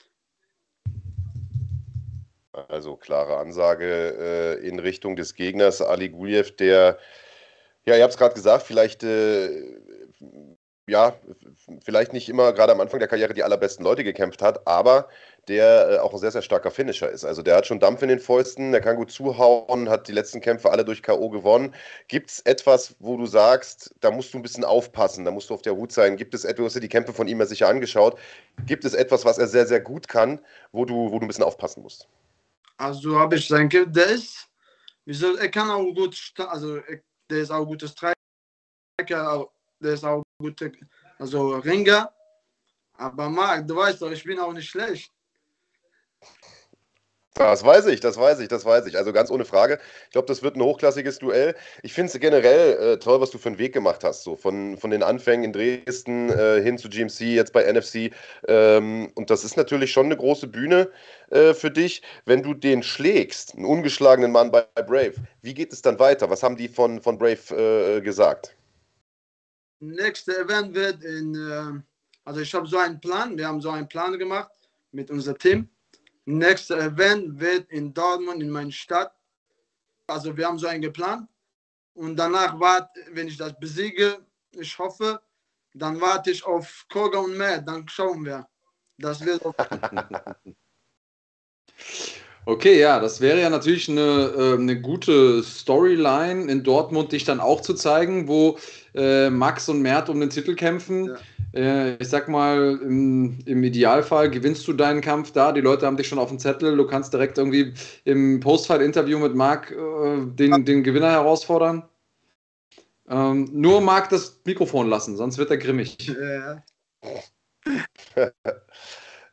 Also klare Ansage äh, in Richtung des Gegners Ali Guliev, der ja, ihr habt es gerade gesagt, vielleicht, äh, ja, vielleicht nicht immer gerade am Anfang der Karriere die allerbesten Leute gekämpft hat, aber der äh, auch ein sehr, sehr starker Finisher ist. Also der hat schon Dampf in den Fäusten, der kann gut zuhauen, hat die letzten Kämpfe alle durch K.O. gewonnen. Gibt es etwas, wo du sagst, da musst du ein bisschen aufpassen, da musst du auf der Hut sein? Gibt es etwas, du hast dir die Kämpfe von ihm ja sicher angeschaut, gibt es etwas, was er sehr, sehr gut kann, wo du, wo du ein bisschen aufpassen musst? Also habe ich sein Kampf, der ist, er kann auch gut, also er der ist auch guter Striker, der ist auch guter, also Ringer. Aber Marc, du weißt doch, ich bin auch nicht schlecht. Das weiß ich, das weiß ich, das weiß ich. Also ganz ohne Frage. Ich glaube, das wird ein hochklassiges Duell. Ich finde es generell äh, toll, was du für einen Weg gemacht hast. So von, von den Anfängen in Dresden äh, hin zu GMC, jetzt bei NFC. Ähm, und das ist natürlich schon eine große Bühne äh, für dich. Wenn du den schlägst, einen ungeschlagenen Mann bei, bei, Brave, wie geht es dann weiter? Was haben die von, von Brave äh, gesagt? Nächste Event wird in, äh, also ich habe so einen Plan, wir haben so einen Plan gemacht mit unserem Team Nächster Event wird in Dortmund, in meiner Stadt. Also wir haben so einen geplant. Und danach war, wenn ich das besiege, ich hoffe, dann warte ich auf Koga und Matt, dann schauen wir. Das wird auf Okay, ja, das wäre ja natürlich eine, äh, eine gute Storyline in Dortmund, dich dann auch zu zeigen, wo äh, Max und Mert um den Titel kämpfen. Ja. Äh, ich sag mal, im, im, Idealfall gewinnst du deinen Kampf da. Die Leute haben dich schon auf dem Zettel. Du kannst direkt irgendwie im Postfight-Interview mit Marc äh, den, den Gewinner herausfordern. Ähm, nur Marc das Mikrofon lassen, sonst wird er grimmig. Ja.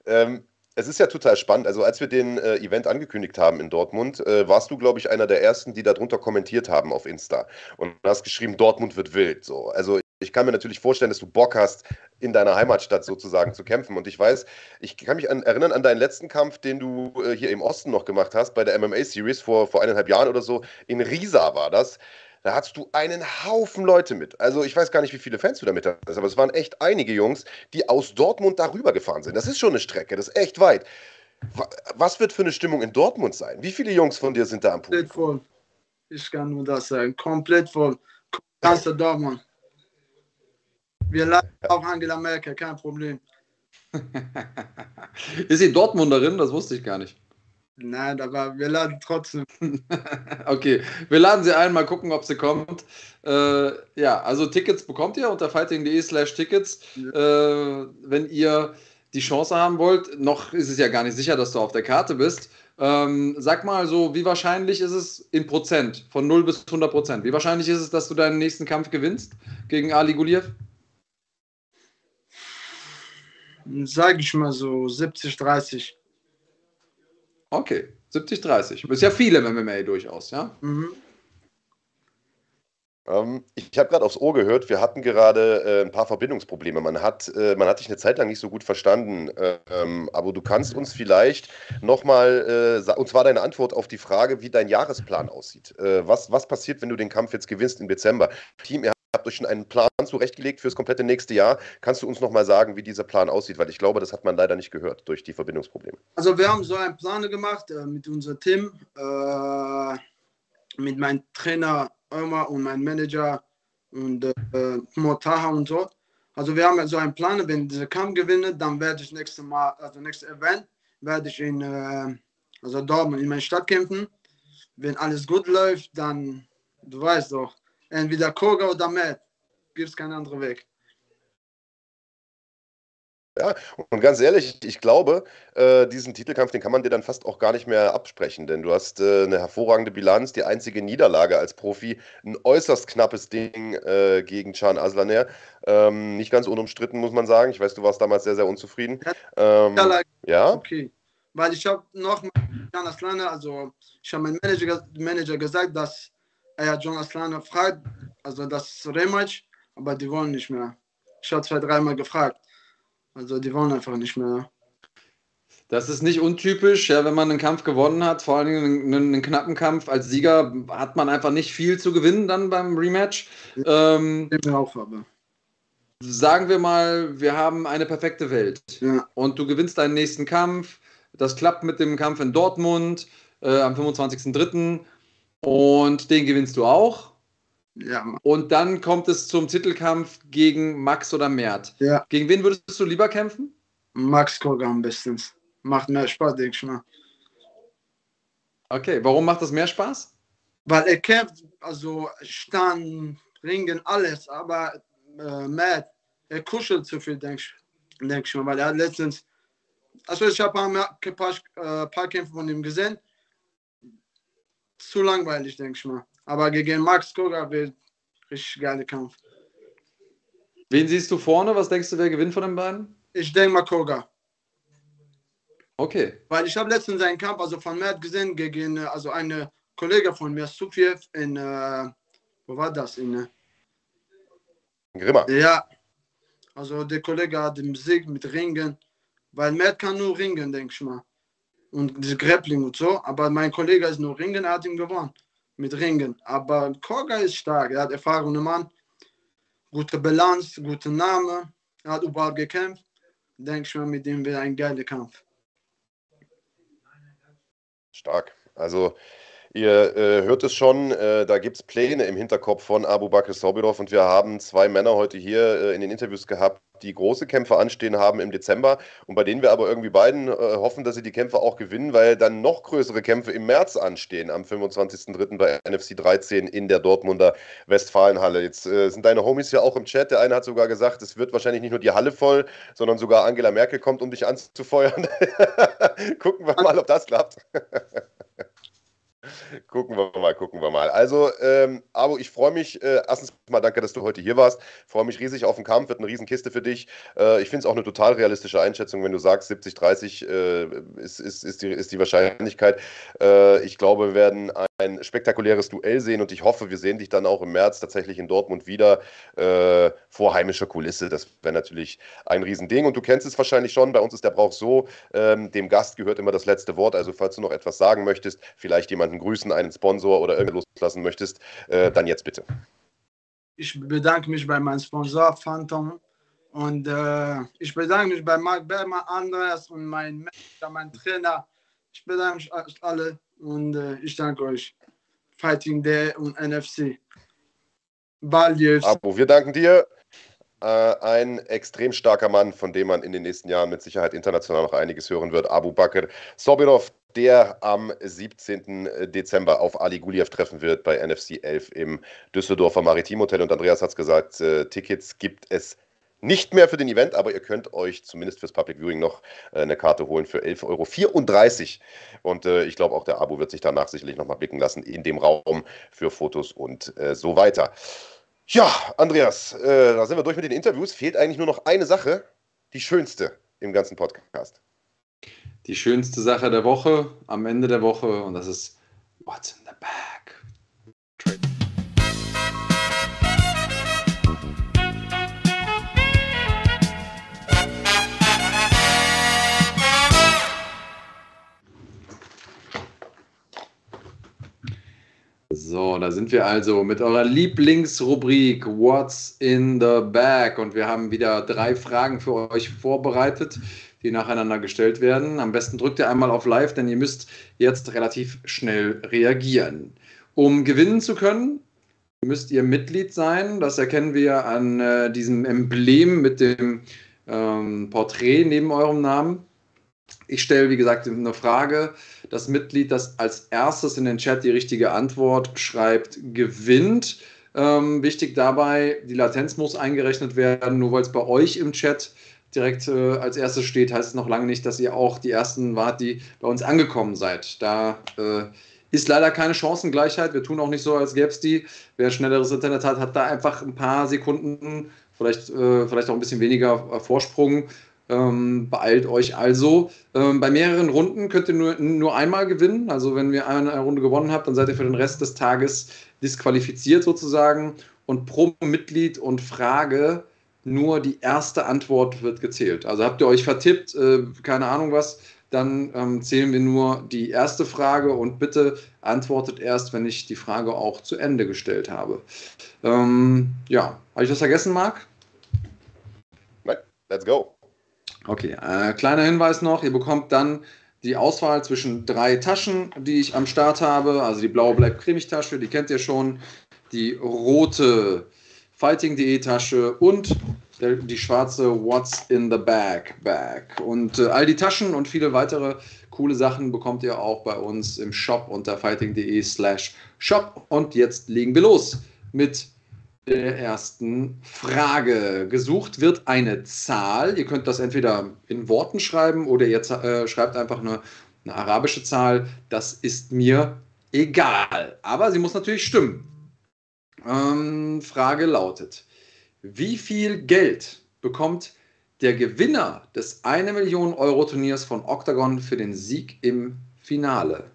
ähm, es ist ja total spannend. Also, als wir den äh, Event angekündigt haben in Dortmund, äh, warst du, glaube ich, einer der ersten, die darunter kommentiert haben auf Insta. Und hast geschrieben, Dortmund wird wild. So. Also, ich kann mir natürlich vorstellen, dass du Bock hast, in deiner Heimatstadt sozusagen zu kämpfen. Und ich weiß, ich kann mich an, erinnern an deinen letzten Kampf, den du äh, hier im Osten noch gemacht hast, bei der MMA-Series vor, vor eineinhalb Jahren oder so. In Riesa war das. Da hattest du einen Haufen Leute mit. Also ich weiß gar nicht, wie viele Fans du damit hast, aber es waren echt einige Jungs, die aus Dortmund darüber gefahren sind. Das ist schon eine Strecke, das ist echt weit. Was wird für eine Stimmung in Dortmund sein? Wie viele Jungs von dir sind da am Publikum? Komplett voll. Ich kann nur das sagen. Komplett voll. Ganze Dortmund. Wir laden auch Angela Merkel, kein Problem. ist sie Dortmunderin? Das wusste ich gar nicht. Nein, aber wir laden trotzdem. okay, wir laden sie ein, mal gucken, ob sie kommt. Äh, ja, also Tickets bekommt ihr unter fighting.de slash Tickets. Ja. Äh, wenn ihr die Chance haben wollt, noch ist es ja gar nicht sicher, dass du auf der Karte bist. Ähm, sag mal so, wie wahrscheinlich ist es in Prozent, von 0 bis 100 Prozent? Wie wahrscheinlich ist es, dass du deinen nächsten Kampf gewinnst gegen Ali Guliev? Sag ich mal so 70, 30. Okay, 70, 30. Ist ja viel im MMA durchaus, ja? Mhm. Ähm, ich habe gerade aufs Ohr gehört, wir hatten gerade äh, ein paar Verbindungsprobleme. Man hat, äh, man hat dich eine Zeit lang nicht so gut verstanden. Ähm, aber du kannst uns vielleicht nochmal, äh, und zwar deine Antwort auf die Frage, wie dein Jahresplan aussieht. Äh, was, was passiert, wenn du den Kampf jetzt gewinnst im Dezember? Team, ihr habt euch schon einen Plan zurechtgelegt fürs komplette nächste Jahr. Kannst du uns noch mal sagen, wie dieser Plan aussieht? Weil ich glaube, das hat man leider nicht gehört durch die Verbindungsprobleme. Also wir haben so einen Plan gemacht äh, mit unserem Team, äh, mit meinem Trainer Ömer und meinem Manager und äh, Motaha und so. Also wir haben so einen Plan, wenn dieser Kampf gewinne, dann werde ich nächstes Mal, also nächstes Event, werde ich in, äh, also Dortmund in meiner Stadt kämpfen. Wenn alles gut läuft, dann, du weißt doch, entweder Koga oder Matt gibt es keinen anderen Weg. Ja, und ganz ehrlich, ich glaube, äh, diesen Titelkampf, den kann man dir dann fast auch gar nicht mehr absprechen, denn du hast äh, eine hervorragende Bilanz, die einzige Niederlage als Profi, ein äußerst knappes Ding äh, gegen Can Aslaner. Ähm, nicht ganz unumstritten, muss man sagen. Ich weiß, du warst damals sehr, sehr unzufrieden. Ähm, ja? Okay. Weil ich habe noch mit Can Aslaner, also ich habe meinem Manager, Manager gesagt, dass er John Aslaner fragt, also das Rematch aber die wollen nicht mehr. Ich habe zwei, dreimal gefragt. Also die wollen einfach nicht mehr. Das ist nicht untypisch, ja, wenn man einen Kampf gewonnen hat, vor allem einen, einen, knappen Kampf als Sieger, hat man einfach nicht viel zu gewinnen dann beim Rematch. Ähm, auch, aber. Sagen wir mal, wir haben eine perfekte Welt ja. und du gewinnst deinen nächsten Kampf. Das klappt mit dem Kampf in Dortmund äh, am 25.03. und den gewinnst du auch. Ja. Und dann kommt es zum Titelkampf gegen Max oder Mert. Ja. Gegen wen würdest du lieber kämpfen? Max Koga am besten. Macht mehr Spaß, denke ich mal. Okay, warum macht das mehr Spaß? Weil er kämpft, also Stand, Ringen, alles, aber äh, Matt, er kuschelt zu viel, denke ich, denk ich mal, weil er hat letztens, also ich habe ein paar, paar, äh, paar Kämpfe von ihm gesehen, zu langweilig, denke ich mal. Aber gegen Max Koga wird richtig geiler Kampf. Wen siehst du vorne? Was denkst du, wer gewinnt von den beiden? Ich denke mal Koga. Okay. Weil ich habe letztens einen Kampf also von Matt gesehen gegen also eine Kollege von mir, Sufiev, in äh, wo war das? In äh, Grimma. Ja. Also der Kollege hat den Sieg mit Ringen, weil Matt kann nur ringen, denke ich mal. Und diese Grappling und so, aber mein Kollege ist nur ringen, er hat ihn gewonnen mit Ringen. Aber Koga ist stark. Er hat erfahrene Mann, gute Balance, gute Name. Er hat überall gekämpft. Denke ich mal, mit dem wäre ein geiler Kampf. Stark. Also Ihr äh, hört es schon, äh, da gibt es Pläne im Hinterkopf von Abu Bakr Sobirov und wir haben zwei Männer heute hier äh, in den Interviews gehabt, die große Kämpfe anstehen haben im Dezember und bei denen wir aber irgendwie beiden äh, hoffen, dass sie die Kämpfe auch gewinnen, weil dann noch größere Kämpfe im März anstehen, am 25.03. bei NFC 13 in der Dortmunder Westfalenhalle. Jetzt äh, sind deine Homies ja auch im Chat. Der eine hat sogar gesagt, es wird wahrscheinlich nicht nur die Halle voll, sondern sogar Angela Merkel kommt, um dich anzufeuern. Gucken wir mal, ob das klappt. gucken wir mal, gucken wir mal. Also, ähm, Abo, ich freue mich. Äh, erstens mal danke, dass du heute hier warst. Freue mich riesig auf den Kampf. Wird eine Riesenkiste für dich. Äh, ich finde es auch eine total realistische Einschätzung, wenn du sagst, 70-30 äh, ist, ist, ist, die, ist die Wahrscheinlichkeit. Äh, ich glaube, wir werden ein spektakuläres Duell sehen und ich hoffe, wir sehen dich dann auch im März tatsächlich in Dortmund wieder äh, vor heimischer Kulisse. Das wäre natürlich ein Riesending. Und du kennst es wahrscheinlich schon. Bei uns ist der Brauch so: ähm, dem Gast gehört immer das letzte Wort. Also, falls du noch etwas sagen möchtest, vielleicht jemanden grüßen, einen Sponsor oder irgendwas loslassen möchtest, äh, dann jetzt bitte. Ich bedanke mich bei meinem Sponsor Phantom und äh, ich bedanke mich bei Marc Bergmann, Andreas und mein Manager, mein Trainer. Ich bedanke mich alle und äh, ich danke euch. Fighting Day und NFC. Bald Abo, wir danken dir. Äh, ein extrem starker Mann, von dem man in den nächsten Jahren mit Sicherheit international noch einiges hören wird. Abu Bakr Sobirov, der am 17. Dezember auf Ali Guliev treffen wird bei NFC 11 im Düsseldorfer Maritim Hotel. Und Andreas hat es gesagt, äh, Tickets gibt es nicht mehr für den Event, aber ihr könnt euch zumindest fürs Public Viewing noch äh, eine Karte holen für 11,34 Euro. Und äh, ich glaube, auch der Abo wird sich danach sicherlich nochmal blicken lassen in dem Raum für Fotos und äh, so weiter. Ja, Andreas, äh, da sind wir durch mit den Interviews. Fehlt eigentlich nur noch eine Sache, die schönste im ganzen Podcast. Die schönste Sache der Woche, am Ende der Woche, und das ist What's in the Bag. So, da sind wir also mit eurer Lieblingsrubrik What's in the Bag und wir haben wieder drei Fragen für euch vorbereitet, die nacheinander gestellt werden. Am besten drückt ihr einmal auf Live, denn ihr müsst jetzt relativ schnell reagieren. Um gewinnen zu können, müsst ihr Mitglied sein. Das erkennen wir an äh, diesem Emblem mit dem ähm, Porträt neben eurem Namen. Ich stelle, wie gesagt, eine Frage. Das Mitglied, das als erstes in den Chat die richtige Antwort schreibt, gewinnt. Ähm, wichtig dabei, die Latenz muss eingerechnet werden. Nur weil es bei euch im Chat direkt äh, als erstes steht, heißt es noch lange nicht, dass ihr auch die ersten wart, die bei uns angekommen seid. Da äh, ist leider keine Chancengleichheit. Wir tun auch nicht so, als gäbe es die. Wer schnelleres Internet hat, hat da einfach ein paar Sekunden, vielleicht, äh, vielleicht auch ein bisschen weniger äh, Vorsprung. Ähm, beeilt euch also. Ähm, bei mehreren Runden könnt ihr nur, nur einmal gewinnen. Also wenn ihr eine Runde gewonnen habt, dann seid ihr für den Rest des Tages disqualifiziert sozusagen. Und pro Mitglied und Frage nur die erste Antwort wird gezählt. Also habt ihr euch vertippt, äh, keine Ahnung was, dann ähm, zählen wir nur die erste Frage und bitte antwortet erst, wenn ich die Frage auch zu Ende gestellt habe. Ähm, ja, habe ich was vergessen, Marc? Let's go. Okay, äh, kleiner Hinweis noch, ihr bekommt dann die Auswahl zwischen drei Taschen, die ich am Start habe. Also die blaue bleibt cremig Tasche, die kennt ihr schon. Die rote Fighting.de Tasche und der, die schwarze What's in the Bag Bag. Und äh, all die Taschen und viele weitere coole Sachen bekommt ihr auch bei uns im Shop unter fighting.de slash shop. Und jetzt legen wir los mit der ersten Frage. Gesucht wird eine Zahl. Ihr könnt das entweder in Worten schreiben oder ihr äh, schreibt einfach eine, eine arabische Zahl. Das ist mir egal. Aber sie muss natürlich stimmen. Ähm, Frage lautet: Wie viel Geld bekommt der Gewinner des 1 Million Euro Turniers von Octagon für den Sieg im Finale?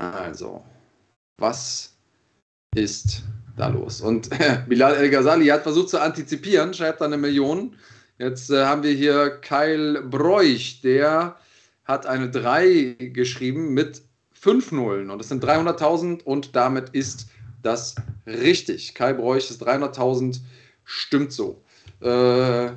Also, was ist da los? Und Bilal El Ghazali hat versucht zu antizipieren, schreibt eine Million. Jetzt äh, haben wir hier Kyle Broich, der hat eine 3 geschrieben mit 5 Nullen und das sind 300.000 und damit ist das richtig. Kai Broich ist 300.000, stimmt so. Äh,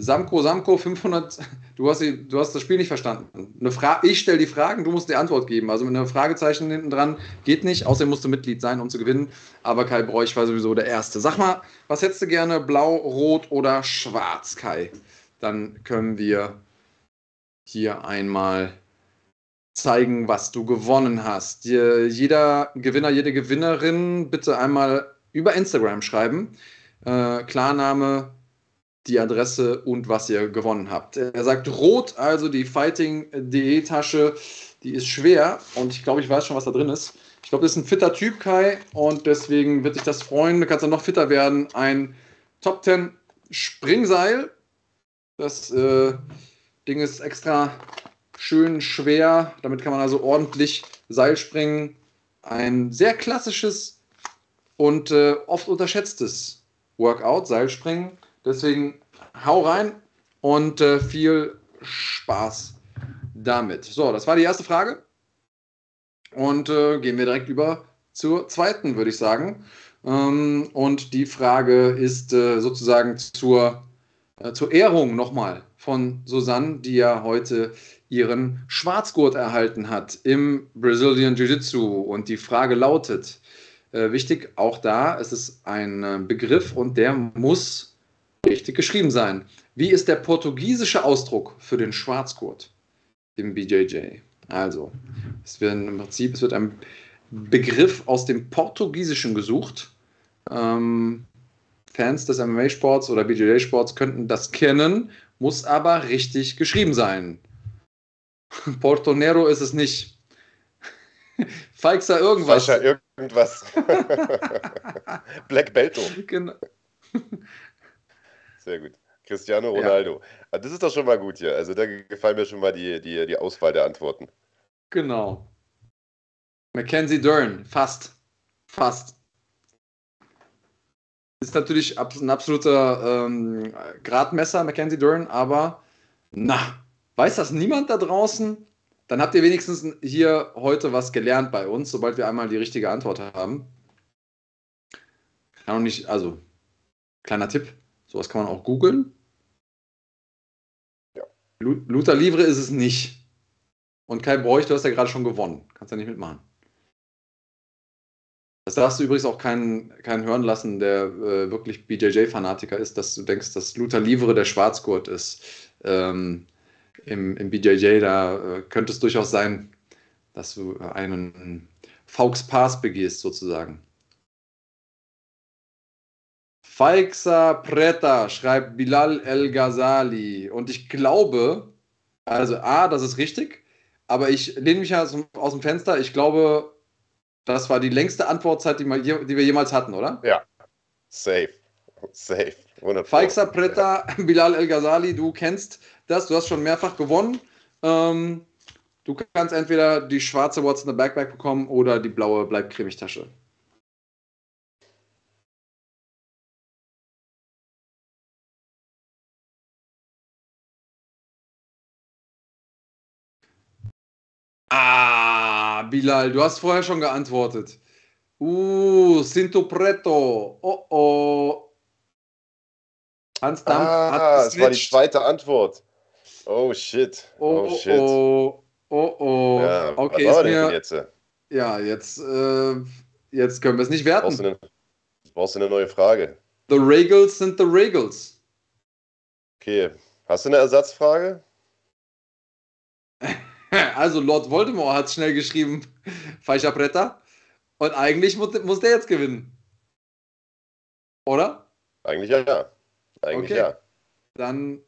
Samko, Samko, 500. Du hast, die, du hast das Spiel nicht verstanden. Eine Fra ich stelle die Fragen, du musst die Antwort geben. Also mit einem Fragezeichen hinten dran geht nicht. Außerdem musst du Mitglied sein, um zu gewinnen. Aber Kai Bräuch war sowieso der Erste. Sag mal, was hättest du gerne? Blau, Rot oder Schwarz, Kai? Dann können wir hier einmal zeigen, was du gewonnen hast. Jeder Gewinner, jede Gewinnerin bitte einmal über Instagram schreiben. Äh, Klarname, die Adresse und was ihr gewonnen habt. Er sagt rot, also die Fighting.de Tasche, die ist schwer und ich glaube, ich weiß schon, was da drin ist. Ich glaube, das ist ein fitter Typ, Kai, und deswegen wird dich das freuen. Du kannst dann noch fitter werden. Ein Top 10 Springseil. Das äh, Ding ist extra schön schwer. Damit kann man also ordentlich Seil springen. Ein sehr klassisches und äh, oft unterschätztes Workout, Seilspringen. Deswegen hau rein und äh, viel Spaß damit. So, das war die erste Frage. Und äh, gehen wir direkt über zur zweiten, würde ich sagen. Ähm, und die Frage ist äh, sozusagen zur, äh, zur Ehrung nochmal von Susanne, die ja heute ihren Schwarzgurt erhalten hat im Brazilian Jiu-Jitsu. Und die Frage lautet, äh, wichtig, auch da, es ist ein äh, Begriff und der muss richtig geschrieben sein. Wie ist der portugiesische Ausdruck für den Schwarzgurt im BJJ? Also, es wird im Prinzip, es wird ein Begriff aus dem Portugiesischen gesucht. Ähm, Fans des MMA-Sports oder BJJ-Sports könnten das kennen, muss aber richtig geschrieben sein. Portonero ist es nicht. Feixer irgendwas. Sascha irgendwas. Black Belto. Genau. Sehr gut. Cristiano Ronaldo. Ja. Ah, das ist doch schon mal gut hier. Also da gefallen mir schon mal die, die, die Auswahl der Antworten. Genau. Mackenzie Dern, fast. Fast. Ist natürlich ein absoluter ähm, Gradmesser, Mackenzie Dern, aber na, weiß das niemand da draußen? Dann habt ihr wenigstens hier heute was gelernt bei uns, sobald wir einmal die richtige Antwort haben. Kann auch nicht, also, kleiner Tipp, Sowas kann man auch googeln. Ja. Luther Livre ist es nicht. Und Kai Bräuch, du hast ja gerade schon gewonnen. Kannst ja nicht mitmachen. Das darfst du übrigens auch keinen, keinen hören lassen, der äh, wirklich BJJ-Fanatiker ist, dass du denkst, dass Luther Livre der Schwarzgurt ist. Ähm, im, Im BJJ, da äh, könnte es durchaus sein, dass du einen Faux Pass begehst, sozusagen. Faixa Preta schreibt Bilal El Ghazali. Und ich glaube, also A, das ist richtig, aber ich lehne mich ja aus dem Fenster. Ich glaube, das war die längste Antwortzeit, die, wir jemals hatten, oder? Ja. Safe. Safe. Faixa Preta, Bilal El Ghazali, du kennst das, du hast schon mehrfach gewonnen. Ähm, du kannst entweder die schwarze What's in the Backpack bekommen oder die blaue Bleib Bilal, du hast vorher schon geantwortet. Uh, Sinto Preto. Oh oh. Hans Dampf ah, hat das war die zweite Antwort. Oh shit. Oh, oh shit. Oh, oh, oh. Ja, okay, was ist mir, jetzt? Ja, jetzt, äh, jetzt können wir es nicht werten. Brauchst du, eine, brauchst du eine neue Frage? The Regals sind the Regals. Okay, hast du eine Ersatzfrage? Also Lord Voldemort hat schnell geschrieben, falscher Bretter. Und eigentlich muss, muss der jetzt gewinnen. Oder? Eigentlich ja. Eigentlich okay. ja. Dann,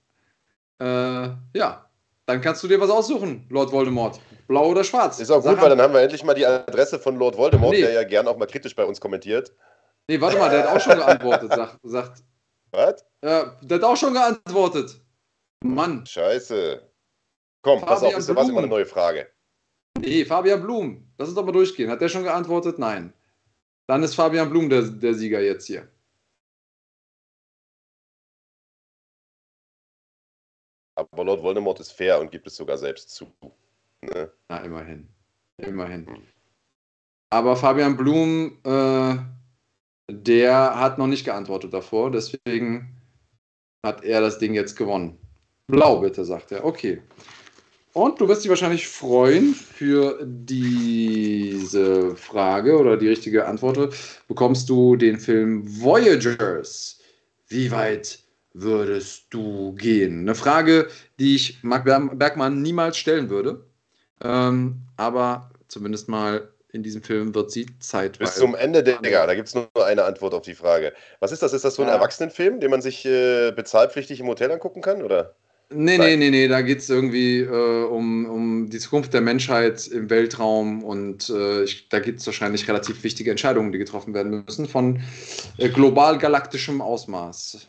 äh, ja. Dann kannst du dir was aussuchen, Lord Voldemort. Blau oder schwarz. Ist auch Sag gut, weil dann haben wir endlich mal die Adresse von Lord Voldemort, nee. der ja gern auch mal kritisch bei uns kommentiert. Nee, warte mal, der hat auch schon geantwortet, sagt. sagt Was? Ja, der hat auch schon geantwortet. Mann. Scheiße. Komm, Fabian pass auf, ist was immer eine neue Frage. Nee, Fabian Blum. Lass uns doch mal durchgehen. Hat der schon geantwortet? Nein. Dann ist Fabian Blum der, der Sieger jetzt hier. Aber Lord Voldemort ist fair und gibt es sogar selbst zu. Ne? Na, immerhin. Immerhin. Aber Fabian Blum, äh, der hat noch nicht geantwortet davor. Deswegen hat er das Ding jetzt gewonnen. Blau bitte, sagt er. Okay. Und du wirst dich wahrscheinlich freuen für diese Frage oder die richtige Antwort. Bekommst du den Film Voyagers. Wie weit würdest du gehen? Eine Frage, die ich Marc Bergmann niemals stellen würde. Ähm, aber zumindest mal in diesem Film wird sie zeitweise. Bis zum Ende, Digga, da gibt es nur eine Antwort auf die Frage. Was ist das? Ist das so ein ja. Erwachsenenfilm, den man sich äh, bezahlpflichtig im Hotel angucken kann? Oder? Nee, nee, nee, nee, da geht es irgendwie äh, um, um die Zukunft der Menschheit im Weltraum und äh, ich, da gibt es wahrscheinlich relativ wichtige Entscheidungen, die getroffen werden müssen von äh, global galaktischem Ausmaß.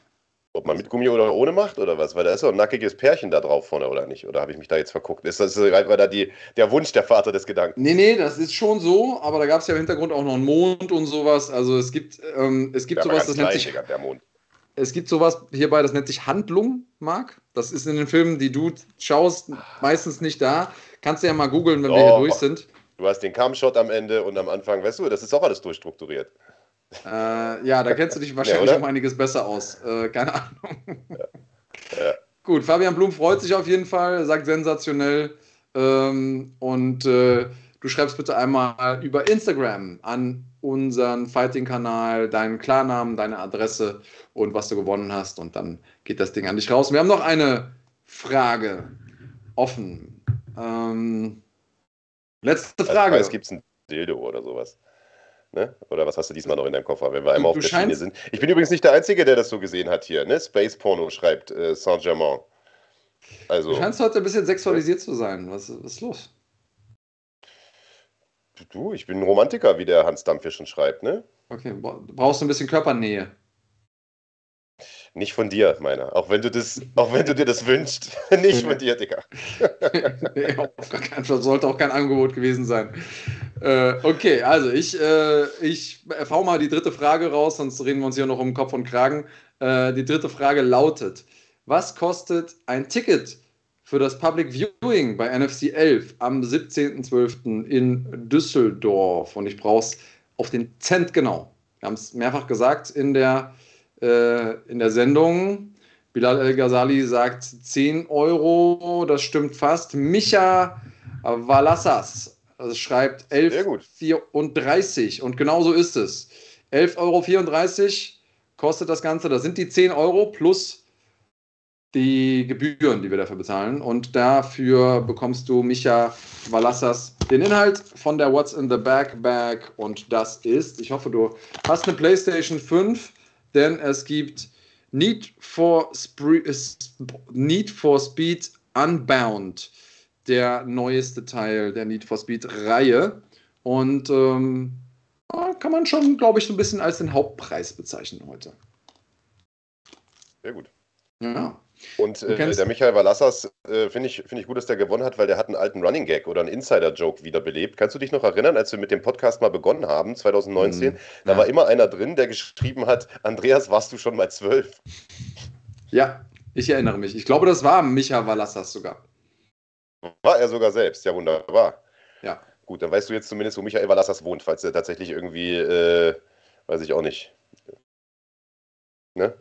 Ob man mit Gummi oder ohne macht oder was? Weil da ist doch ein nackiges Pärchen da drauf vorne, oder nicht? Oder habe ich mich da jetzt verguckt? Ist das war da die, der Wunsch der Vater des Gedanken? Nee, nee, das ist schon so, aber da gab es ja im Hintergrund auch noch einen Mond und sowas. Also es gibt, ähm, es gibt sowas, das nennt sich. Der Mond. Es gibt sowas hierbei, das nennt sich Handlung, Marc. Das ist in den Filmen, die du schaust, meistens nicht da. Kannst du ja mal googeln, wenn oh, wir hier durch sind. Du hast den Cam-Shot am Ende und am Anfang, weißt du, das ist auch alles durchstrukturiert. Äh, ja, da kennst du dich wahrscheinlich ja, um einiges besser aus. Äh, keine Ahnung. Ja. Ja. Gut, Fabian Blum freut sich auf jeden Fall, sagt sensationell. Ähm, und äh, du schreibst bitte einmal über Instagram an unseren Fighting-Kanal deinen Klarnamen, deine Adresse und was du gewonnen hast. Und dann geht das Ding an dich raus. Wir haben noch eine Frage offen. Ähm, letzte Frage. Es gibt ein Dildo oder sowas. Ne? Oder was hast du diesmal noch in deinem Koffer, wenn wir einmal du, auf der Schiene sind? Ich bin übrigens nicht der Einzige, der das so gesehen hat hier. Ne? Space Porno schreibt äh, Saint-Germain. Also, du scheinst heute ein bisschen sexualisiert zu sein. Was, was ist los? Du, ich bin ein Romantiker, wie der Hans Dampfisch schreibt, ne? Okay, brauchst du ein bisschen Körpernähe. Nicht von dir, meiner. Auch wenn du das, auch wenn du dir das wünschst. Nicht von dir, Digga. nee, auf gar keinen Fall. Sollte auch kein Angebot gewesen sein. Äh, okay, also ich, äh, ich hau mal die dritte Frage raus, sonst reden wir uns hier noch um Kopf und Kragen. Äh, die dritte Frage lautet: Was kostet ein Ticket für das Public Viewing bei NFC 11 am 17.12. in Düsseldorf? Und ich brauche es auf den Cent genau. Wir haben es mehrfach gesagt in der äh, in der Sendung. Bilal El-Ghazali sagt 10 Euro, das stimmt fast. Micha Valassas also schreibt 11,34 und genau so ist es. 11,34 Euro kostet das Ganze. Das sind die 10 Euro plus die Gebühren, die wir dafür bezahlen. Und dafür bekommst du, Micha Valassas, den Inhalt von der What's in the Backbag. Und das ist, ich hoffe, du hast eine PlayStation 5 denn es gibt Need for, Spree Need for Speed Unbound, der neueste Teil der Need for Speed Reihe. Und ähm, kann man schon, glaube ich, so ein bisschen als den Hauptpreis bezeichnen heute. Sehr gut. Ja. Und äh, der Michael Valassas äh, finde ich, find ich gut, dass der gewonnen hat, weil der hat einen alten Running Gag oder einen Insider-Joke wiederbelebt. Kannst du dich noch erinnern, als wir mit dem Podcast mal begonnen haben, 2019? Mhm. Da ja. war immer einer drin, der geschrieben hat: Andreas, warst du schon mal zwölf? Ja, ich erinnere mich. Ich glaube, das war Michael Valassas sogar. War er sogar selbst, ja, wunderbar. Ja. Gut, dann weißt du jetzt zumindest, wo Michael Valassas wohnt, falls er tatsächlich irgendwie, äh, weiß ich auch nicht. Ne?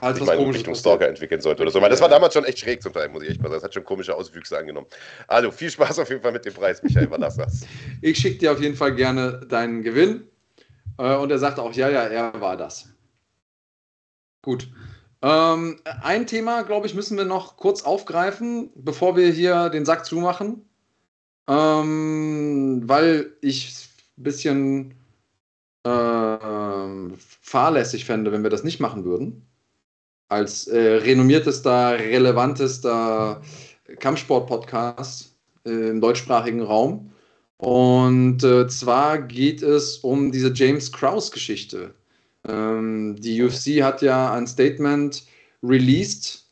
Als ich meine Richtung Stalker entwickeln sollte oder so. Weil das war damals schon echt schräg zum Teil, muss ich echt mal sagen. Das hat schon komische Auswüchse angenommen. Also viel Spaß auf jeden Fall mit dem Preis, Michael Überlassers. ich schicke dir auf jeden Fall gerne deinen Gewinn. Äh, und er sagte auch, ja, ja, er war das. Gut. Ähm, ein Thema, glaube ich, müssen wir noch kurz aufgreifen, bevor wir hier den Sack zumachen. Ähm, weil ich ein bisschen äh, fahrlässig fände, wenn wir das nicht machen würden als äh, renommiertester, relevantester Kampfsport-Podcast äh, im deutschsprachigen Raum. Und äh, zwar geht es um diese James Krause-Geschichte. Ähm, die UFC hat ja ein Statement released,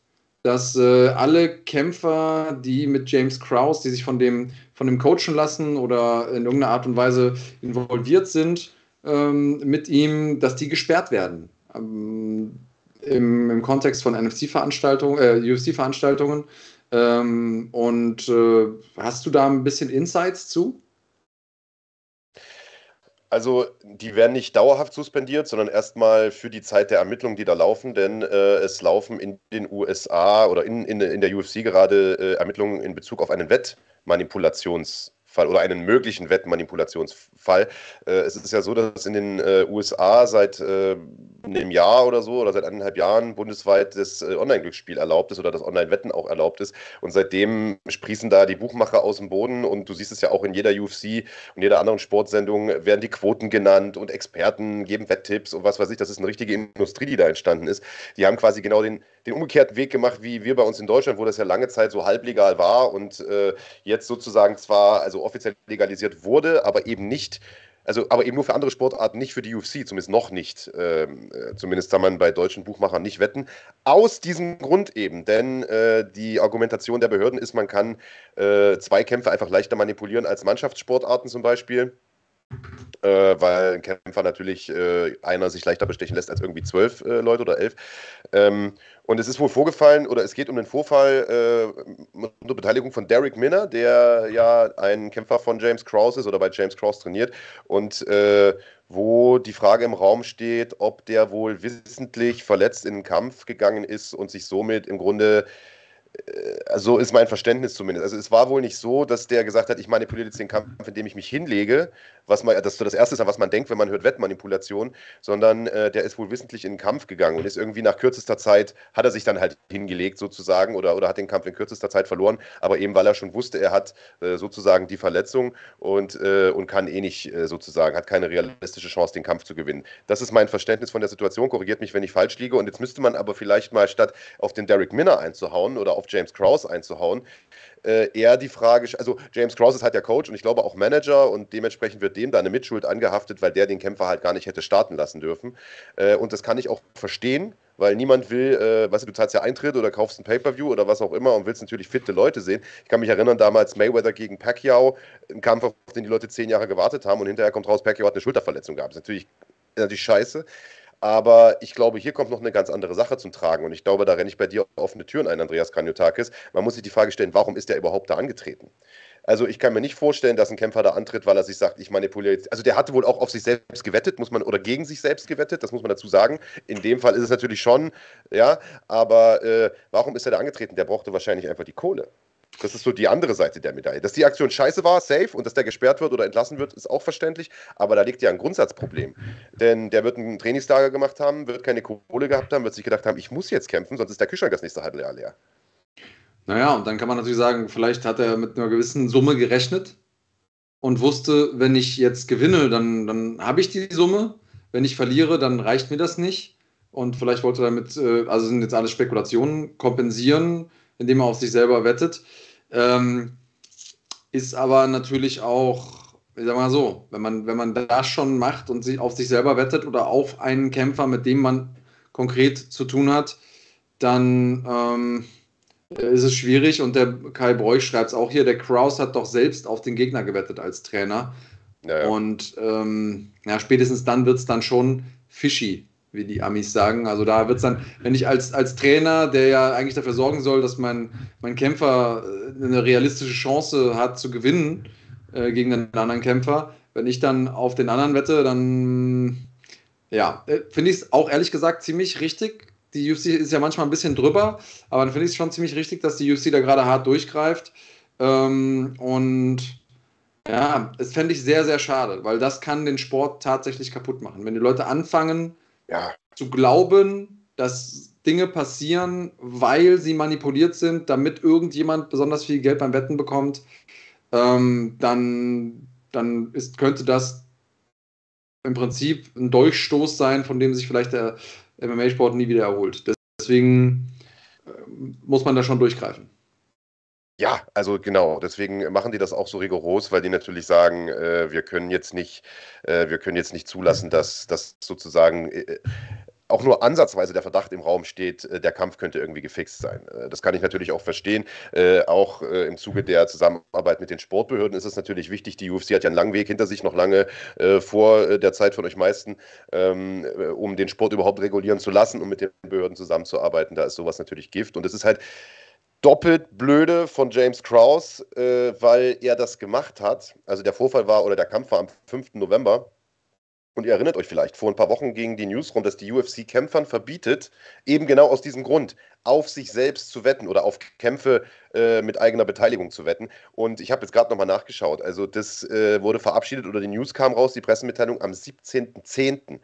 dass äh, alle Kämpfer, die mit James Krause, die sich von dem, von dem coachen lassen oder in irgendeiner Art und Weise involviert sind, ähm, mit ihm, dass die gesperrt werden. Ähm, im, im Kontext von NFC-Veranstaltungen, äh, UFC-Veranstaltungen. Ähm, und äh, hast du da ein bisschen Insights zu? Also, die werden nicht dauerhaft suspendiert, sondern erstmal für die Zeit der Ermittlungen, die da laufen, denn äh, es laufen in den USA oder in, in, in der UFC gerade äh, Ermittlungen in Bezug auf einen Wettmanipulations- Fall oder einen möglichen Wettmanipulationsfall. Äh, es ist ja so, dass in den äh, USA seit äh, einem Jahr oder so oder seit eineinhalb Jahren bundesweit das Online-Glücksspiel erlaubt ist oder das Online-Wetten auch erlaubt ist. Und seitdem sprießen da die Buchmacher aus dem Boden und du siehst es ja auch in jeder UFC und jeder anderen Sportsendung werden die Quoten genannt und Experten geben Wetttipps und was weiß ich. Das ist eine richtige Industrie, die da entstanden ist. Die haben quasi genau den, den umgekehrten Weg gemacht, wie wir bei uns in Deutschland, wo das ja lange Zeit so halblegal war und äh, jetzt sozusagen zwar, also offiziell legalisiert wurde, aber eben nicht also aber eben nur für andere Sportarten, nicht für die UFC, zumindest noch nicht. Ähm, äh, zumindest kann man bei deutschen Buchmachern nicht wetten. Aus diesem Grund eben, denn äh, die Argumentation der Behörden ist, man kann äh, Zweikämpfe einfach leichter manipulieren als Mannschaftssportarten zum Beispiel. Äh, weil ein Kämpfer natürlich äh, einer sich leichter bestechen lässt als irgendwie zwölf äh, Leute oder elf. Ähm, und es ist wohl vorgefallen, oder es geht um den Vorfall äh, unter Beteiligung von Derek Minner, der ja ein Kämpfer von James Krause ist oder bei James Krause trainiert. Und äh, wo die Frage im Raum steht, ob der wohl wissentlich verletzt in den Kampf gegangen ist und sich somit im Grunde äh, so ist mein Verständnis zumindest. Also es war wohl nicht so, dass der gesagt hat, ich manipuliere jetzt den Kampf, indem ich mich hinlege, was man, das ist das Erste, was man denkt, wenn man hört Wettmanipulation, sondern äh, der ist wohl wissentlich in den Kampf gegangen und ist irgendwie nach kürzester Zeit, hat er sich dann halt hingelegt sozusagen oder, oder hat den Kampf in kürzester Zeit verloren, aber eben weil er schon wusste, er hat äh, sozusagen die Verletzung und, äh, und kann eh nicht äh, sozusagen, hat keine realistische Chance, den Kampf zu gewinnen. Das ist mein Verständnis von der Situation, korrigiert mich, wenn ich falsch liege und jetzt müsste man aber vielleicht mal statt auf den Derek Minner einzuhauen oder auf James Krause einzuhauen, äh, eher die Frage, also James Krause ist halt der Coach und ich glaube auch Manager und dementsprechend wird dem da eine Mitschuld angehaftet, weil der den Kämpfer halt gar nicht hätte starten lassen dürfen. Äh, und das kann ich auch verstehen, weil niemand will, äh, weißt du, du zahlst ja Eintritt oder kaufst ein Pay-Per-View oder was auch immer und willst natürlich fitte Leute sehen. Ich kann mich erinnern, damals Mayweather gegen Pacquiao, ein Kampf, auf den die Leute zehn Jahre gewartet haben und hinterher kommt raus, Pacquiao hat eine Schulterverletzung gehabt. Das ist natürlich, natürlich scheiße. Aber ich glaube, hier kommt noch eine ganz andere Sache zum Tragen. Und ich glaube, da renne ich bei dir offene Türen ein, Andreas Kanyotakis. Man muss sich die Frage stellen, warum ist der überhaupt da angetreten? Also ich kann mir nicht vorstellen, dass ein Kämpfer da antritt, weil er sich sagt, ich manipuliere jetzt. Also der hatte wohl auch auf sich selbst gewettet, muss man, oder gegen sich selbst gewettet, das muss man dazu sagen. In dem Fall ist es natürlich schon, ja, aber äh, warum ist er da angetreten? Der brauchte wahrscheinlich einfach die Kohle. Das ist so die andere Seite der Medaille. Dass die Aktion scheiße war, safe, und dass der gesperrt wird oder entlassen wird, ist auch verständlich. Aber da liegt ja ein Grundsatzproblem. Denn der wird ein Trainingslager gemacht haben, wird keine Kohle gehabt haben, wird sich gedacht haben, ich muss jetzt kämpfen, sonst ist der Kühlschrank das nächste Halbjahr leer. Naja, und dann kann man natürlich sagen, vielleicht hat er mit einer gewissen Summe gerechnet und wusste, wenn ich jetzt gewinne, dann, dann habe ich die Summe. Wenn ich verliere, dann reicht mir das nicht. Und vielleicht wollte er damit, äh, also sind jetzt alle Spekulationen, kompensieren, indem er auf sich selber wettet. Ähm, ist aber natürlich auch, ich sag mal so, wenn man, wenn man das schon macht und sich auf sich selber wettet oder auf einen Kämpfer, mit dem man konkret zu tun hat, dann ähm, ist es schwierig. Und der Kai Bräuch schreibt es auch hier, der Kraus hat doch selbst auf den Gegner gewettet als Trainer. Ja, ja. Und ähm, ja, spätestens dann wird es dann schon fishy wie die Amis sagen. Also da wird es dann, wenn ich als, als Trainer, der ja eigentlich dafür sorgen soll, dass mein, mein Kämpfer äh, eine realistische Chance hat zu gewinnen äh, gegen einen anderen Kämpfer, wenn ich dann auf den anderen wette, dann ja, äh, finde ich es auch ehrlich gesagt ziemlich richtig. Die UFC ist ja manchmal ein bisschen drüber, aber dann finde ich es schon ziemlich richtig, dass die UFC da gerade hart durchgreift. Ähm, und ja, es fände ich sehr, sehr schade, weil das kann den Sport tatsächlich kaputt machen. Wenn die Leute anfangen, ja. zu glauben, dass Dinge passieren, weil sie manipuliert sind, damit irgendjemand besonders viel Geld beim Wetten bekommt, ähm, dann, dann ist, könnte das im Prinzip ein Durchstoß sein, von dem sich vielleicht der MMA-Sport nie wieder erholt. Deswegen äh, muss man da schon durchgreifen. Ja, also genau. Deswegen machen die das auch so rigoros, weil die natürlich sagen, äh, wir können jetzt nicht, äh, wir können jetzt nicht zulassen, dass, dass sozusagen äh, auch nur ansatzweise der Verdacht im Raum steht, äh, der Kampf könnte irgendwie gefixt sein. Äh, das kann ich natürlich auch verstehen. Äh, auch im Zuge der Zusammenarbeit mit den Sportbehörden ist es natürlich wichtig. Die UFC hat ja einen langen Weg hinter sich, noch lange vor der Zeit von euch meisten, ähm, um den Sport überhaupt regulieren zu lassen, um mit den Behörden zusammenzuarbeiten. Da ist sowas natürlich Gift. Und es ist halt doppelt blöde von James Krause, äh, weil er das gemacht hat. Also der Vorfall war oder der Kampf war am 5. November. Und ihr erinnert euch vielleicht, vor ein paar Wochen ging die News rum, dass die UFC Kämpfern verbietet, eben genau aus diesem Grund, auf sich selbst zu wetten oder auf Kämpfe äh, mit eigener Beteiligung zu wetten. Und ich habe jetzt gerade nochmal nachgeschaut. Also das äh, wurde verabschiedet oder die News kam raus, die Pressemitteilung am 17.10.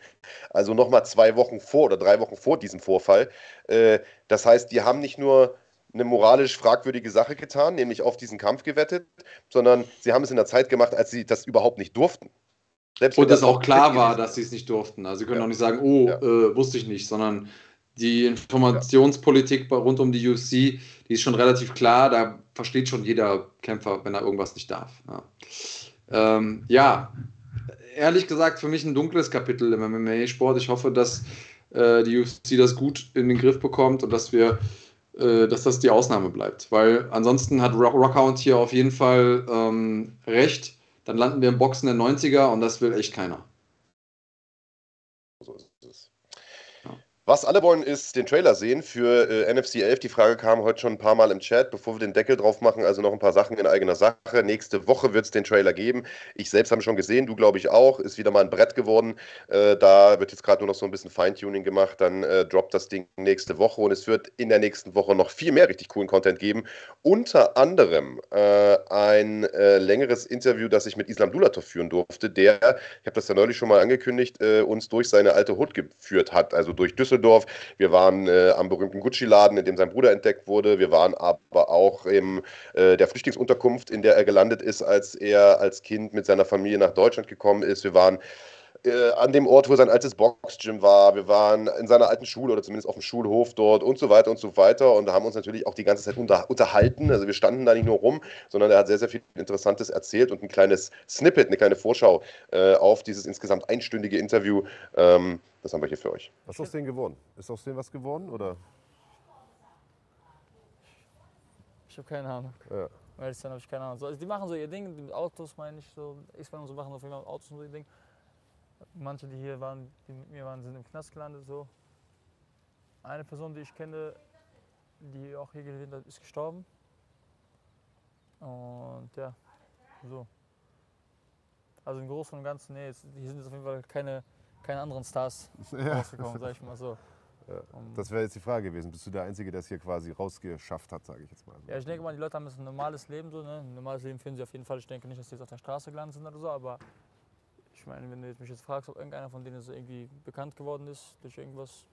Also nochmal zwei Wochen vor oder drei Wochen vor diesem Vorfall. Äh, das heißt, die haben nicht nur eine moralisch fragwürdige Sache getan, nämlich auf diesen Kampf gewettet, sondern sie haben es in der Zeit gemacht, als sie das überhaupt nicht durften. Selbst und es auch klar war, dass sie es nicht durften. Also sie können ja. auch nicht sagen, oh, ja. äh, wusste ich nicht, sondern die Informationspolitik ja. rund um die UFC, die ist schon relativ klar. Da versteht schon jeder Kämpfer, wenn er irgendwas nicht darf. Ja, ähm, ja. ehrlich gesagt, für mich ein dunkles Kapitel im MMA-Sport. Ich hoffe, dass äh, die UFC das gut in den Griff bekommt und dass wir dass das die Ausnahme bleibt. Weil ansonsten hat Rockhound hier auf jeden Fall ähm, recht dann landen wir im Boxen der 90er und das will echt keiner. So ist es. Was alle wollen, ist den Trailer sehen für äh, NFC 11. Die Frage kam heute schon ein paar Mal im Chat. Bevor wir den Deckel drauf machen, also noch ein paar Sachen in eigener Sache. Nächste Woche wird es den Trailer geben. Ich selbst habe schon gesehen, du glaube ich auch. Ist wieder mal ein Brett geworden. Äh, da wird jetzt gerade nur noch so ein bisschen Feintuning gemacht. Dann äh, droppt das Ding nächste Woche und es wird in der nächsten Woche noch viel mehr richtig coolen Content geben. Unter anderem äh, ein äh, längeres Interview, das ich mit Islam Dulatov führen durfte, der, ich habe das ja neulich schon mal angekündigt, äh, uns durch seine alte Hut geführt hat, also durch Düsseldorf. Düsseldorf. Wir waren äh, am berühmten Gucci-Laden, in dem sein Bruder entdeckt wurde. Wir waren aber auch in äh, der Flüchtlingsunterkunft, in der er gelandet ist, als er als Kind mit seiner Familie nach Deutschland gekommen ist. Wir waren äh, an dem Ort, wo sein altes Boxgym war. Wir waren in seiner alten Schule oder zumindest auf dem Schulhof dort und so weiter und so weiter und haben uns natürlich auch die ganze Zeit unter, unterhalten. Also wir standen da nicht nur rum, sondern er hat sehr, sehr viel Interessantes erzählt und ein kleines Snippet, eine kleine Vorschau äh, auf dieses insgesamt einstündige Interview. Ähm, das haben wir hier für euch. Was ist aus denen geworden? Ist aus denen was geworden oder? Ich habe keine Ahnung. Ja. Weil dann habe ich keine Ahnung. Also die machen so ihr Ding, die Autos meine ich so, ich und so machen auf jeden Fall Autos und so ihr Ding. Manche, die hier waren, die mit mir waren, sind im Knast gelandet. So. Eine Person, die ich kenne, die auch hier gelebt hat, ist gestorben. Und ja, so. Also im Großen und Ganzen, nee, hier sind jetzt auf jeden Fall keine, keine anderen Stars ja. rausgekommen, sag ich mal so. Ja, das wäre jetzt die Frage gewesen. Bist du der Einzige, der es hier quasi rausgeschafft hat, sage ich jetzt mal. Ja, ich denke mal, die Leute haben ein normales Leben. So, ne? Ein normales Leben führen sie auf jeden Fall. Ich denke nicht, dass sie jetzt auf der Straße gelandet sind oder so, aber ich meine, wenn du mich jetzt fragst, ob irgendeiner von denen so irgendwie bekannt geworden ist durch irgendwas.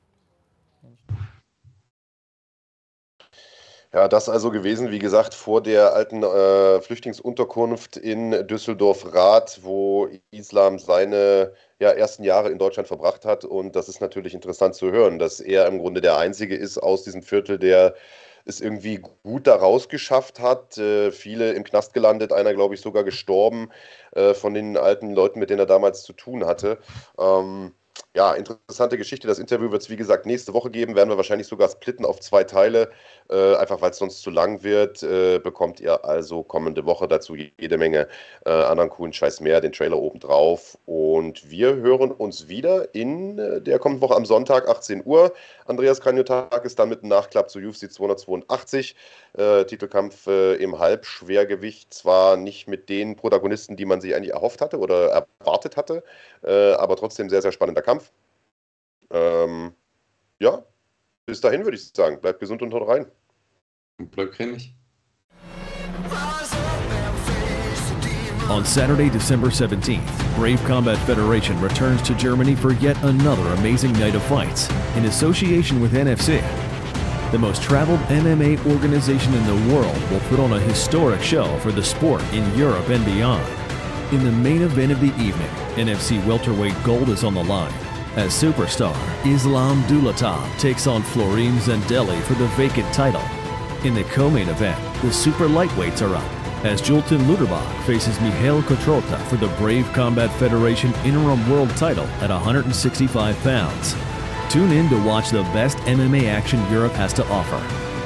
Ja, das also gewesen, wie gesagt, vor der alten äh, Flüchtlingsunterkunft in Düsseldorf-Rath, wo Islam seine ja, ersten Jahre in Deutschland verbracht hat. Und das ist natürlich interessant zu hören, dass er im Grunde der Einzige ist aus diesem Viertel, der es irgendwie gut da rausgeschafft hat. Äh, viele im Knast gelandet, einer, glaube ich, sogar gestorben äh, von den alten Leuten, mit denen er damals zu tun hatte. Ähm, ja, interessante Geschichte. Das Interview wird es, wie gesagt, nächste Woche geben. Werden wir wahrscheinlich sogar splitten auf zwei Teile, äh, einfach weil es sonst zu lang wird. Äh, bekommt ihr also kommende Woche dazu jede Menge äh, anderen coolen Scheiß mehr, den Trailer oben drauf. Und wir hören uns wieder in äh, der kommenden Woche am Sonntag, 18 Uhr. Andreas Kranjotak ist dann mit einem Nachklapp zu UFC 282. Äh, Titelkampf äh, im Halbschwergewicht. Zwar nicht mit den Protagonisten, die man sich eigentlich erhofft hatte oder erwartet hatte, aber trotzdem sehr, sehr spannender Kampf. Ähm, ja, bis dahin würde ich sagen. Bleibt gesund und haut rein. Und bleibt cremig. On Saturday, December 17th, Brave Combat Federation returns to Germany for yet another amazing night of fights in association with NFC. The most traveled MMA organization in the world will put on a historic show for the sport in Europe and beyond. In the main event of the evening, NFC welterweight gold is on the line as superstar Islam Dulatov takes on Florim Zendeli for the vacant title. In the co-main event, the super lightweights are up as Julton Luderbach faces Mihail Kotrota for the Brave Combat Federation interim world title at 165 pounds. Tune in to watch the best MMA action Europe has to offer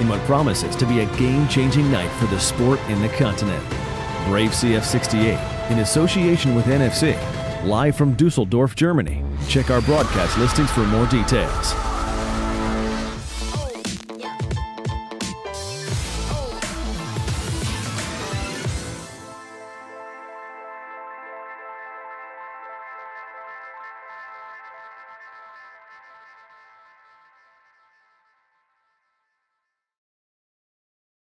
in what promises to be a game-changing night for the sport in the continent. Brave CF68 in association with NFC live from Dusseldorf, Germany. Check our broadcast listings for more details.